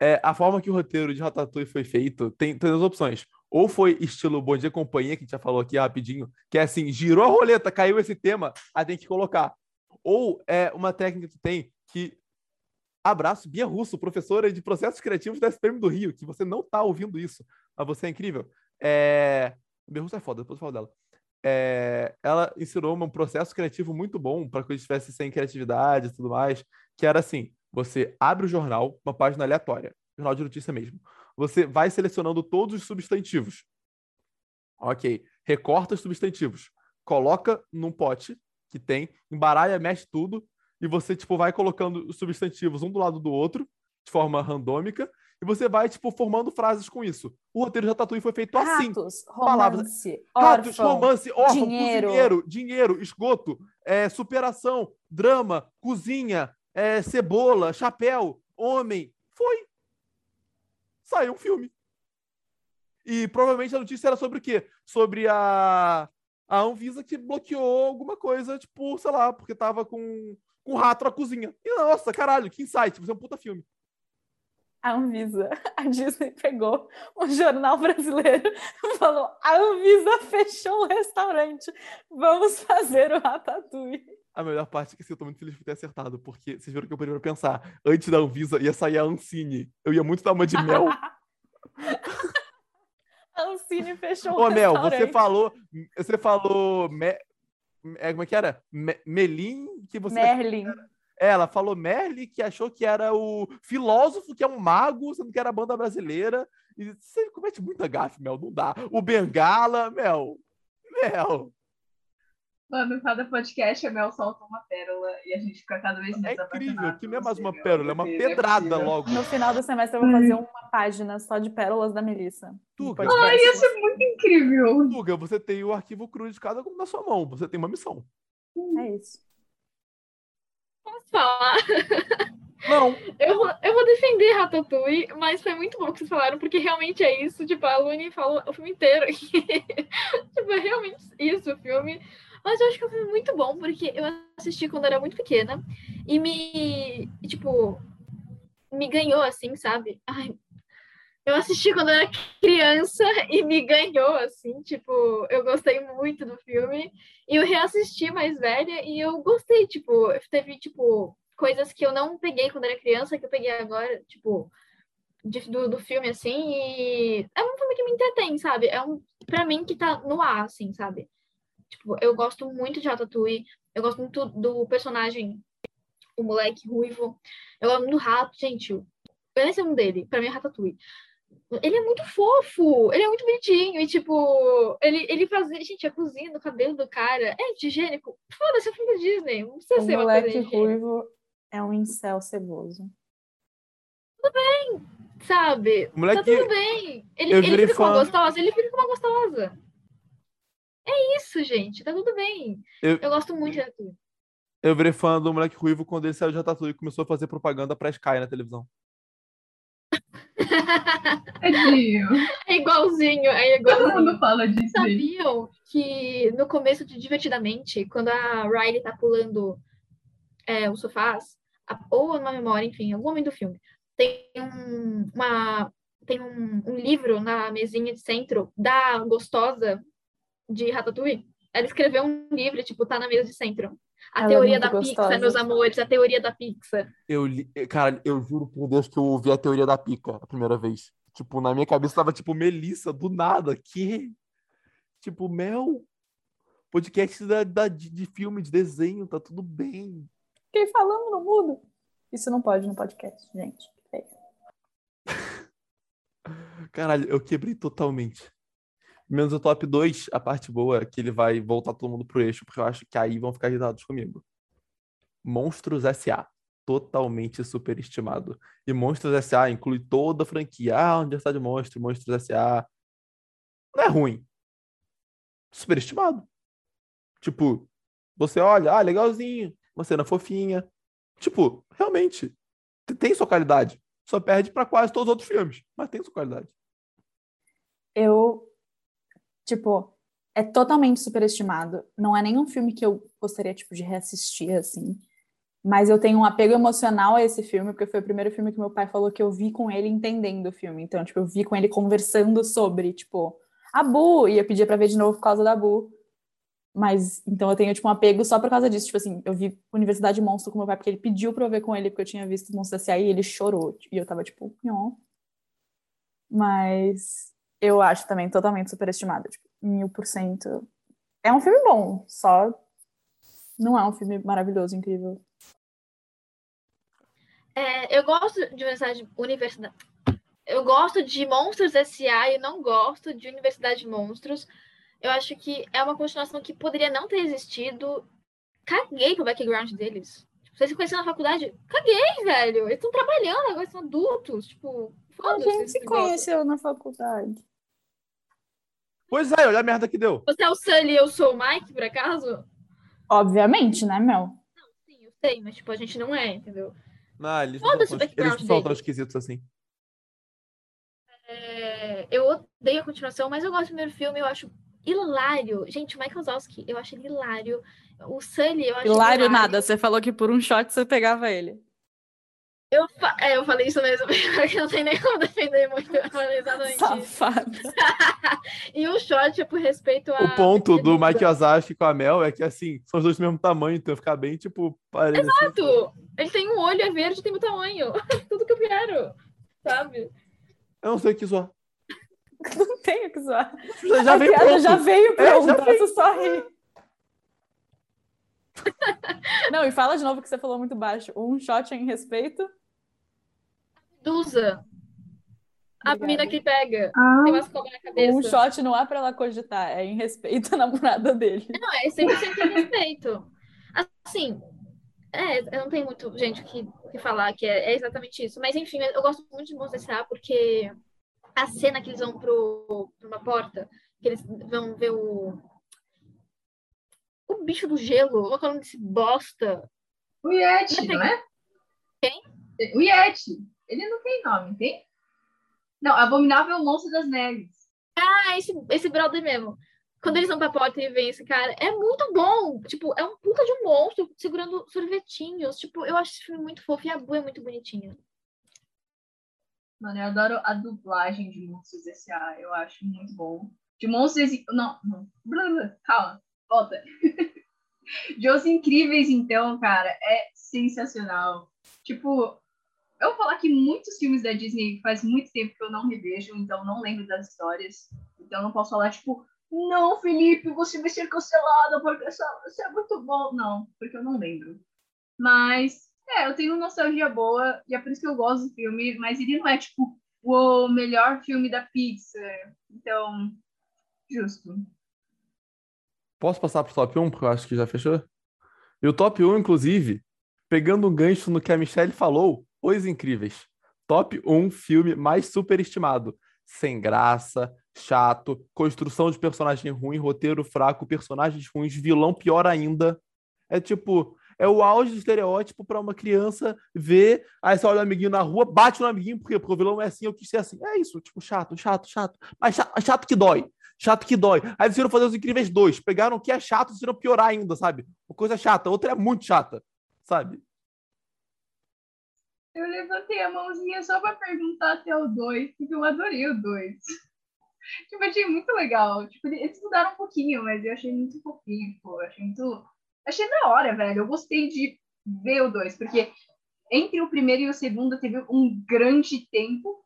É, a forma que o roteiro de Ratatouille foi feito, tem, duas opções. Ou foi estilo Bom Dia Companhia, que a gente já falou aqui rapidinho, que é assim, girou a roleta, caiu esse tema, aí tem que colocar. Ou é uma técnica que tem que Abraço, Bia Russo, professora de processos criativos da SPM do Rio, que você não tá ouvindo isso, mas você é incrível. É... Bia Russo é foda, depois eu falo dela. É... Ela ensinou um processo criativo muito bom para que eu estivesse sem criatividade e tudo mais, que era assim: você abre o jornal, uma página aleatória, jornal de notícia mesmo. Você vai selecionando todos os substantivos. Ok. Recorta os substantivos. Coloca num pote que tem, embaralha, mexe tudo e você, tipo, vai colocando os substantivos um do lado do outro, de forma randômica, e você vai, tipo, formando frases com isso. O roteiro de Ratatouille foi feito assim. Ratos, palavras. romance, Ratos, órfão, romance, órfão, dinheiro. cozinheiro, dinheiro, esgoto, é, superação, drama, cozinha, é, cebola, chapéu, homem. Foi. Saiu um filme. E provavelmente a notícia era sobre o quê? Sobre a, a Anvisa que bloqueou alguma coisa, tipo, sei lá, porque tava com com rato na cozinha. E nossa, caralho, que insight, você é um puta filme. A Anvisa, a Disney pegou um jornal brasileiro e falou: a Anvisa fechou o restaurante, vamos fazer o Ratatouille. A melhor parte é que assim, eu tô muito feliz por ter acertado, porque vocês viram que eu pra pensar. Antes da Anvisa ia sair a Ancine. Eu ia muito dar uma de mel. a Ancine fechou Ô, o Mel, restaurante. você falou. Você falou. Me, é, como é que era? Me, Melim, que você. Merlin. É, ela falou Merlin, que achou que era o filósofo, que é um mago, sendo que era a banda brasileira. E você comete muita gafe, Mel, não dá. O Bengala, Mel. Mel. Mano, cada podcast a Mel solta uma pérola e a gente fica cada vez mais É incrível, que não é mais uma pérola, é uma é pedrada possível. logo. No final do semestre eu vou fazer uma página só de pérolas da Melissa. Tuga. Ai, isso é muito incrível. Tuga, você tem o arquivo cruz de cada um na sua mão. Você tem uma missão. É isso. Falar? Não. Eu vou, eu vou defender Ratatouille, mas foi muito bom que vocês falaram, porque realmente é isso. Tipo, a Luni falou o filme inteiro. tipo, é realmente isso o filme. Mas eu acho que é um filme muito bom, porque eu assisti quando era muito pequena e me, tipo, me ganhou, assim, sabe? Ai, eu assisti quando eu era criança e me ganhou, assim, tipo, eu gostei muito do filme. E eu reassisti mais velha e eu gostei, tipo, teve, tipo, coisas que eu não peguei quando era criança, que eu peguei agora, tipo, de- do, do filme, assim, e é um filme que me entretém, sabe? É um, pra mim, que tá no ar, assim, sabe? Tipo, eu gosto muito de Ratatouille, eu gosto muito do personagem, o moleque ruivo, eu gosto muito do rato, gente, o esse é dele, pra mim é Ratatouille. Ele é muito fofo, ele é muito bonitinho, e tipo, ele, ele fazia, gente, a cozinha do cabelo do cara é higiênico. Foda-se, é filme da Disney, não precisa O ser uma coisa moleque ruivo é um incel ceboso. sabe? O moleque- Tá tudo bem. Ele, Eu ele fica com uma fã. gostosa, ele fica com uma gostosa. É isso, gente. Tá tudo bem. Eu- Eu, gosto muito de Ratatouille. Eu virei fã do moleque ruivo quando ele saiu de Ratatouille e começou a fazer propaganda pra Sky na televisão. Tadinho. É igualzinho, é Todo igualzinho. mundo fala disso. Sabiam que no começo de Divertidamente, quando a Riley tá pulando é, os sofás, ou numa memória, enfim, algum momento do filme, tem um, uma, tem um, um livro na mesinha de centro da gostosa de Ratatouille. Ela escreveu um livro, tipo, tá na mesa de centro. A Ela é teoria muito da pizza, gostosa. meus amores, a teoria da pizza. Eu li... Cara, eu juro por Deus que eu ouvi a teoria da pica a primeira vez. Tipo, na minha cabeça tava tipo Melissa, do nada. Que? Tipo, Mel. Podcast da, da- de, de filme, de desenho, tá tudo bem. Fiquei falando no mudo. Isso não pode no podcast, gente. É. Caralho, eu quebrei totalmente. Menos o top 2, a parte boa é que ele vai voltar todo mundo pro eixo, porque eu acho que aí vão ficar irritados comigo. Monstros S.A. totalmente superestimado. E Monstros S.A. inclui toda a franquia. Ah, Universidade Monstro, Monstros S.A. Não é ruim. Superestimado. Tipo, você olha, ah, legalzinho, uma cena fofinha. Tipo, realmente, tem sua qualidade. Só perde para quase todos os outros filmes, mas tem sua qualidade. Eu, tipo, é totalmente superestimado. Não é nenhum filme que eu gostaria, tipo, de reassistir, assim. Mas eu tenho um apego emocional a esse filme, porque foi o primeiro filme que meu pai falou que eu vi com ele entendendo o filme. Então, tipo, eu vi com ele conversando sobre, tipo, a Bu, e eu pedia pra ver de novo por causa da Bu. Mas, então eu tenho, tipo, um apego só por causa disso. Tipo assim, eu vi Universidade Monstro com meu pai, porque ele pediu pra eu ver com ele, porque eu tinha visto Monstro S.A. e ele chorou. E eu tava, tipo, não. Mas eu acho também totalmente superestimado, tipo, mil por cento. É um filme bom, só não é um filme maravilhoso, incrível. É, eu gosto de Universidade, Universidade. Eu gosto de Monstros S.A. e não gosto de Universidade de Monstros. Eu acho que é uma continuação que poderia não ter existido. Caguei pro background deles. Tipo, vocês se conheceram na faculdade? Caguei, velho. Eles estão trabalhando, agora são adultos. Tipo, a gente se conheceu na faculdade. Pois é, olha a merda que deu. Você é o Sully e eu sou o Mike, por acaso? Obviamente, né, Mel? Não, sim, eu sei, mas tipo, a gente não é, entendeu? Não, eles não são, eles não são tão esquisitos assim. É, eu odeio a continuação, mas eu gosto do primeiro filme, eu acho hilário. Gente, o Michael Zowski, eu acho ele hilário. O Sully, eu acho hilário. Hilário nada, você falou que por um shot você pegava ele. Eu, fa... é, eu falei isso mesmo, porque não tem nem como defender muito. Eu falei exatamente Safada. e o short é por respeito a. O ponto do Mike Wazowski com a Mel é que, assim, são os dois do mesmo tamanho, então ficar bem, tipo, parecido. Exato! Ele tem um olho, é verde, tem o tamanho. Tudo que eu quero, sabe? Eu não sei o que zoar. Não tenho o que zoar. Já, já veio pronto. Já veio pronto, é, já veio. só rir. Não, e fala de novo que você falou muito baixo. Um shot em respeito. Medusa. A mina que pega. Ah. Tem umas cobras na cabeça. Um shot não é pra ela cogitar, é em respeito à namorada dele. Não, é 100% em respeito. Assim, é, eu não tenho muito gente que, que falar que é, é, exatamente isso. Mas enfim, eu gosto muito de Monstros porque a cena que eles vão pro, pra uma porta, que eles vão ver o. O bicho do gelo, qual é o nome desse bosta? O Yeti, não é? Quem? O Yeti. Ele não tem nome, tem? Não, Abominável Monstro das Neves. Ah, esse, esse brother mesmo. Quando eles vão pra porta e vem esse cara, é muito bom. Tipo, é um puta de um monstro segurando sorvetinhos. Tipo, eu acho esse filme muito fofo e a Bu é muito bonitinha. Mano, eu adoro a dublagem de Monstros S.A. Eu acho muito bom. De Monstros... Não, não. Calma, volta. de Os Incríveis, então, cara, é sensacional. Tipo, eu vou falar que muitos filmes da Disney faz muito tempo que eu não revejo, então não lembro das histórias. Então não posso falar, tipo, não, Felipe, você vai ser cancelado porque isso é muito bom. Não, porque eu não lembro. Mas, é, eu tenho nostalgia boa e é por isso que eu gosto do filme, mas ele não é, tipo, o melhor filme da Pixar. Então, justo. Posso passar pro top 1, porque eu acho que já fechou? E o top 1, inclusive, pegando um gancho no que a Michelle falou, os Incríveis. Top 1 filme mais superestimado. Sem graça, chato, construção de personagem ruim, roteiro fraco, personagens ruins, vilão pior ainda. É tipo, é o auge do estereótipo para uma criança ver, aí você olha o amiguinho na rua, bate no amiguinho, porque, porque o vilão é assim, eu quis ser assim. É isso, tipo, chato, chato, chato. Mas chato, chato que dói. Chato que dói. Aí decidiram fazer os Incríveis dois. Pegaram o que é chato e decidiram piorar ainda, sabe? Uma coisa chata, outra é muito chata, sabe? Eu levantei a mãozinha só para perguntar até o 2, porque eu adorei o 2. tipo, achei muito legal. Tipo, eles mudaram um pouquinho, mas eu achei muito fofinho, pô. Achei muito. Achei da hora, velho. Eu gostei de ver o 2, porque entre o primeiro e o segundo teve um grande tempo.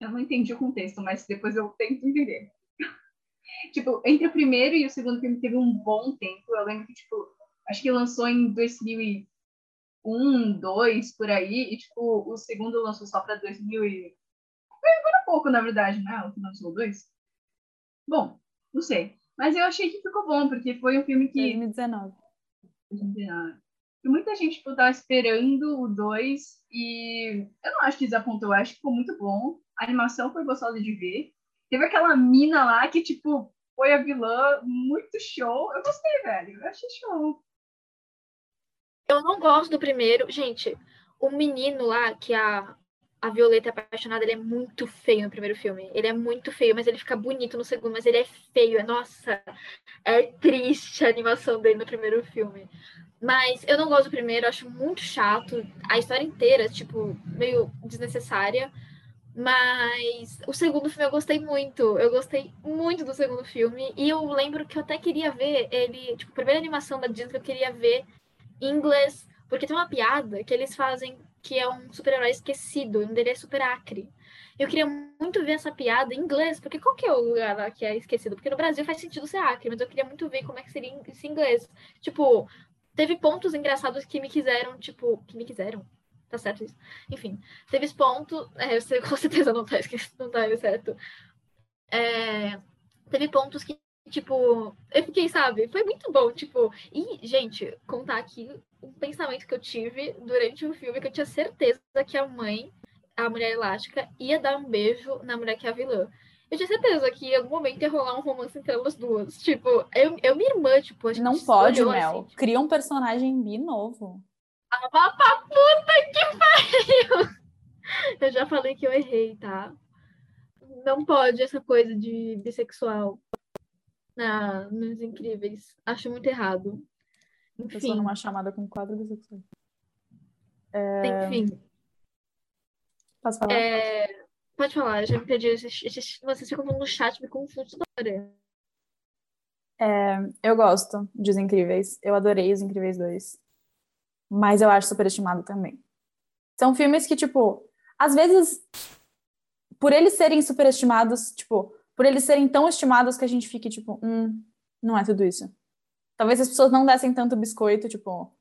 Eu não entendi o contexto, mas depois eu tento entender. tipo, entre o primeiro e o segundo filme teve um bom tempo. Eu lembro que, tipo, acho que lançou em 2000 um, dois, por aí, e tipo, o segundo lançou só para 2000 e... Foi agora pouco, na verdade, né? O que lançou dois. Bom, não sei. Mas eu achei que ficou bom, porque foi um filme que... 2019. 2019. que muita gente tipo, tava esperando o 2 e eu não acho que desapontou, eu acho que ficou muito bom. A animação foi gostosa de ver. Teve aquela mina lá que, tipo, foi a vilã, muito show. Eu gostei, velho. Eu achei show. Eu não gosto do primeiro. Gente, o menino lá, que a, a Violeta é apaixonada, ele é muito feio no primeiro filme. Ele é muito feio, mas ele fica bonito no segundo, mas ele é feio. Nossa, é triste a animação dele no primeiro filme. Mas eu não gosto do primeiro, acho muito chato. A história inteira, tipo, meio desnecessária. Mas o segundo filme eu gostei muito. Eu gostei muito do segundo filme. E eu lembro que eu até queria ver ele. Tipo, a primeira animação da Disney que eu queria ver em inglês. Porque tem uma piada que eles fazem que é um super-herói esquecido. O dele é super acre. Eu queria muito ver essa piada em inglês, porque qual que é o lugar lá que é esquecido? Porque no Brasil faz sentido ser acre, mas eu queria muito ver como é que seria isso em inglês. Tipo, teve pontos engraçados que me quiseram, tipo, que me quiseram. Tá certo isso? Enfim, teve pontos. É, eu sei, com certeza não tá, não tá certo. É, teve pontos que, tipo, eu fiquei, sabe? Foi muito bom, tipo. E, gente, contar aqui um pensamento que eu tive durante o filme, que eu tinha certeza que a mãe, a mulher elástica, ia dar um beijo na mulher que é a vilã. Eu tinha certeza que em algum momento ia rolar um romance entre elas duas. Tipo, eu, eu minha irmã, tipo, a gente Não pode, olhou Mel. assim, tipo, Cria um personagem bi novo. ah, vá pra puta que pariu! Eu já falei que eu errei, tá? Não pode essa coisa de bissexual na, nos incríveis. Acho muito errado. Pessoa Enfim, numa chamada com quadro bissexual. enfim. Posso falar? É, Pode falar, eu já me perdi. Esses- Vocês ficam no chat, me confundo toda hora. Eu gosto de Os Incríveis. Eu adorei Os Incríveis 2. Mas eu acho superestimado também. São filmes que, tipo, às vezes, por eles serem superestimados, tipo, por eles serem tão estimados que a gente fique, tipo, hum, não é tudo isso. Talvez as pessoas não dessem tanto biscoito, tipo,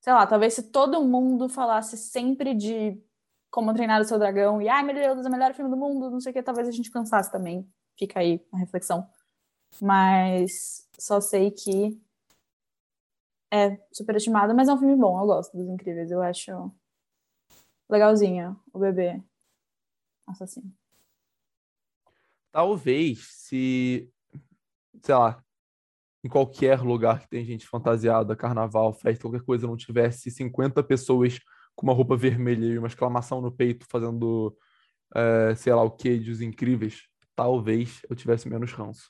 sei lá, talvez se todo mundo falasse sempre de como treinar o seu dragão e, ai, meu Deus, é o melhor filme do mundo, não sei o que, talvez a gente cansasse também. Fica aí a reflexão. Mas só sei que é superestimado, mas é um filme bom. Eu gosto dos Incríveis. Eu acho legalzinho o bebê assassino. Talvez se, sei lá, em qualquer lugar que tem gente fantasiada, carnaval, festa, qualquer coisa, não tivesse 50 pessoas com uma roupa vermelha e uma exclamação no peito fazendo, eh, sei lá o que, de os incríveis, talvez eu tivesse menos ranço.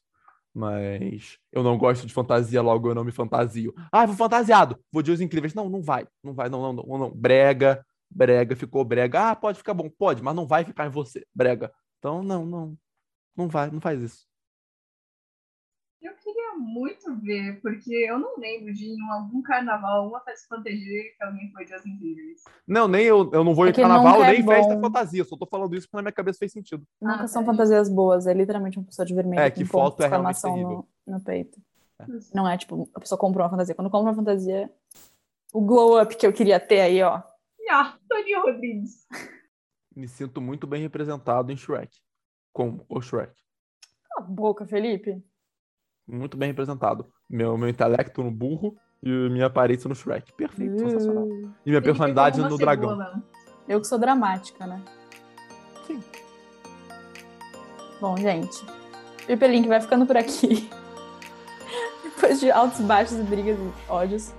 Mas eu não gosto de fantasia, logo eu não me fantasio. Ah, vou fantasiado, vou de os incríveis. Não, não vai, não vai, não, não, não, não. Brega, brega, ficou brega. Ah, pode ficar bom, pode, mas não vai ficar em você, brega. Então, não, não, não vai, não faz isso. Eu queria muito ver, porque eu não lembro de em algum carnaval, alguma festa fantasia que alguém foi de As Incríveis. Não, nem eu, eu não vou É em carnaval, é nem festa bom. fantasia. Só tô falando isso porque na minha cabeça fez sentido. Nunca Ah, são tá, fantasias boas. É literalmente uma pessoa de vermelho É, com que ponto foto é realmente exclamação terrível. no, no peito. É. Não é tipo, a pessoa comprou uma fantasia. Quando compra uma fantasia, o glow up que eu queria ter aí, ó. Ah, Toninho Rodrigues. Me sinto muito bem representado em Shrek. Com o Shrek. Cala a boca, Felipe. Muito bem representado. Meu, meu intelecto no burro e minha aparência no Shrek. Perfeito, sensacional. Uh, E minha personalidade Felipe no como uma dragão. Eu que sou dramática, né? Sim. Bom, gente. Pipe Link vai ficando por aqui. Depois de altos, baixos e brigas e ódios.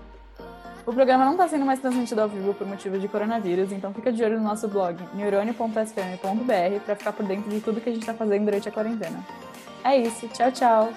O programa não está sendo mais transmitido ao vivo por motivos de coronavírus, então fica de olho no nosso blog neurônio.sfm.br para ficar por dentro de tudo que a gente está fazendo durante a quarentena. É isso, tchau, tchau!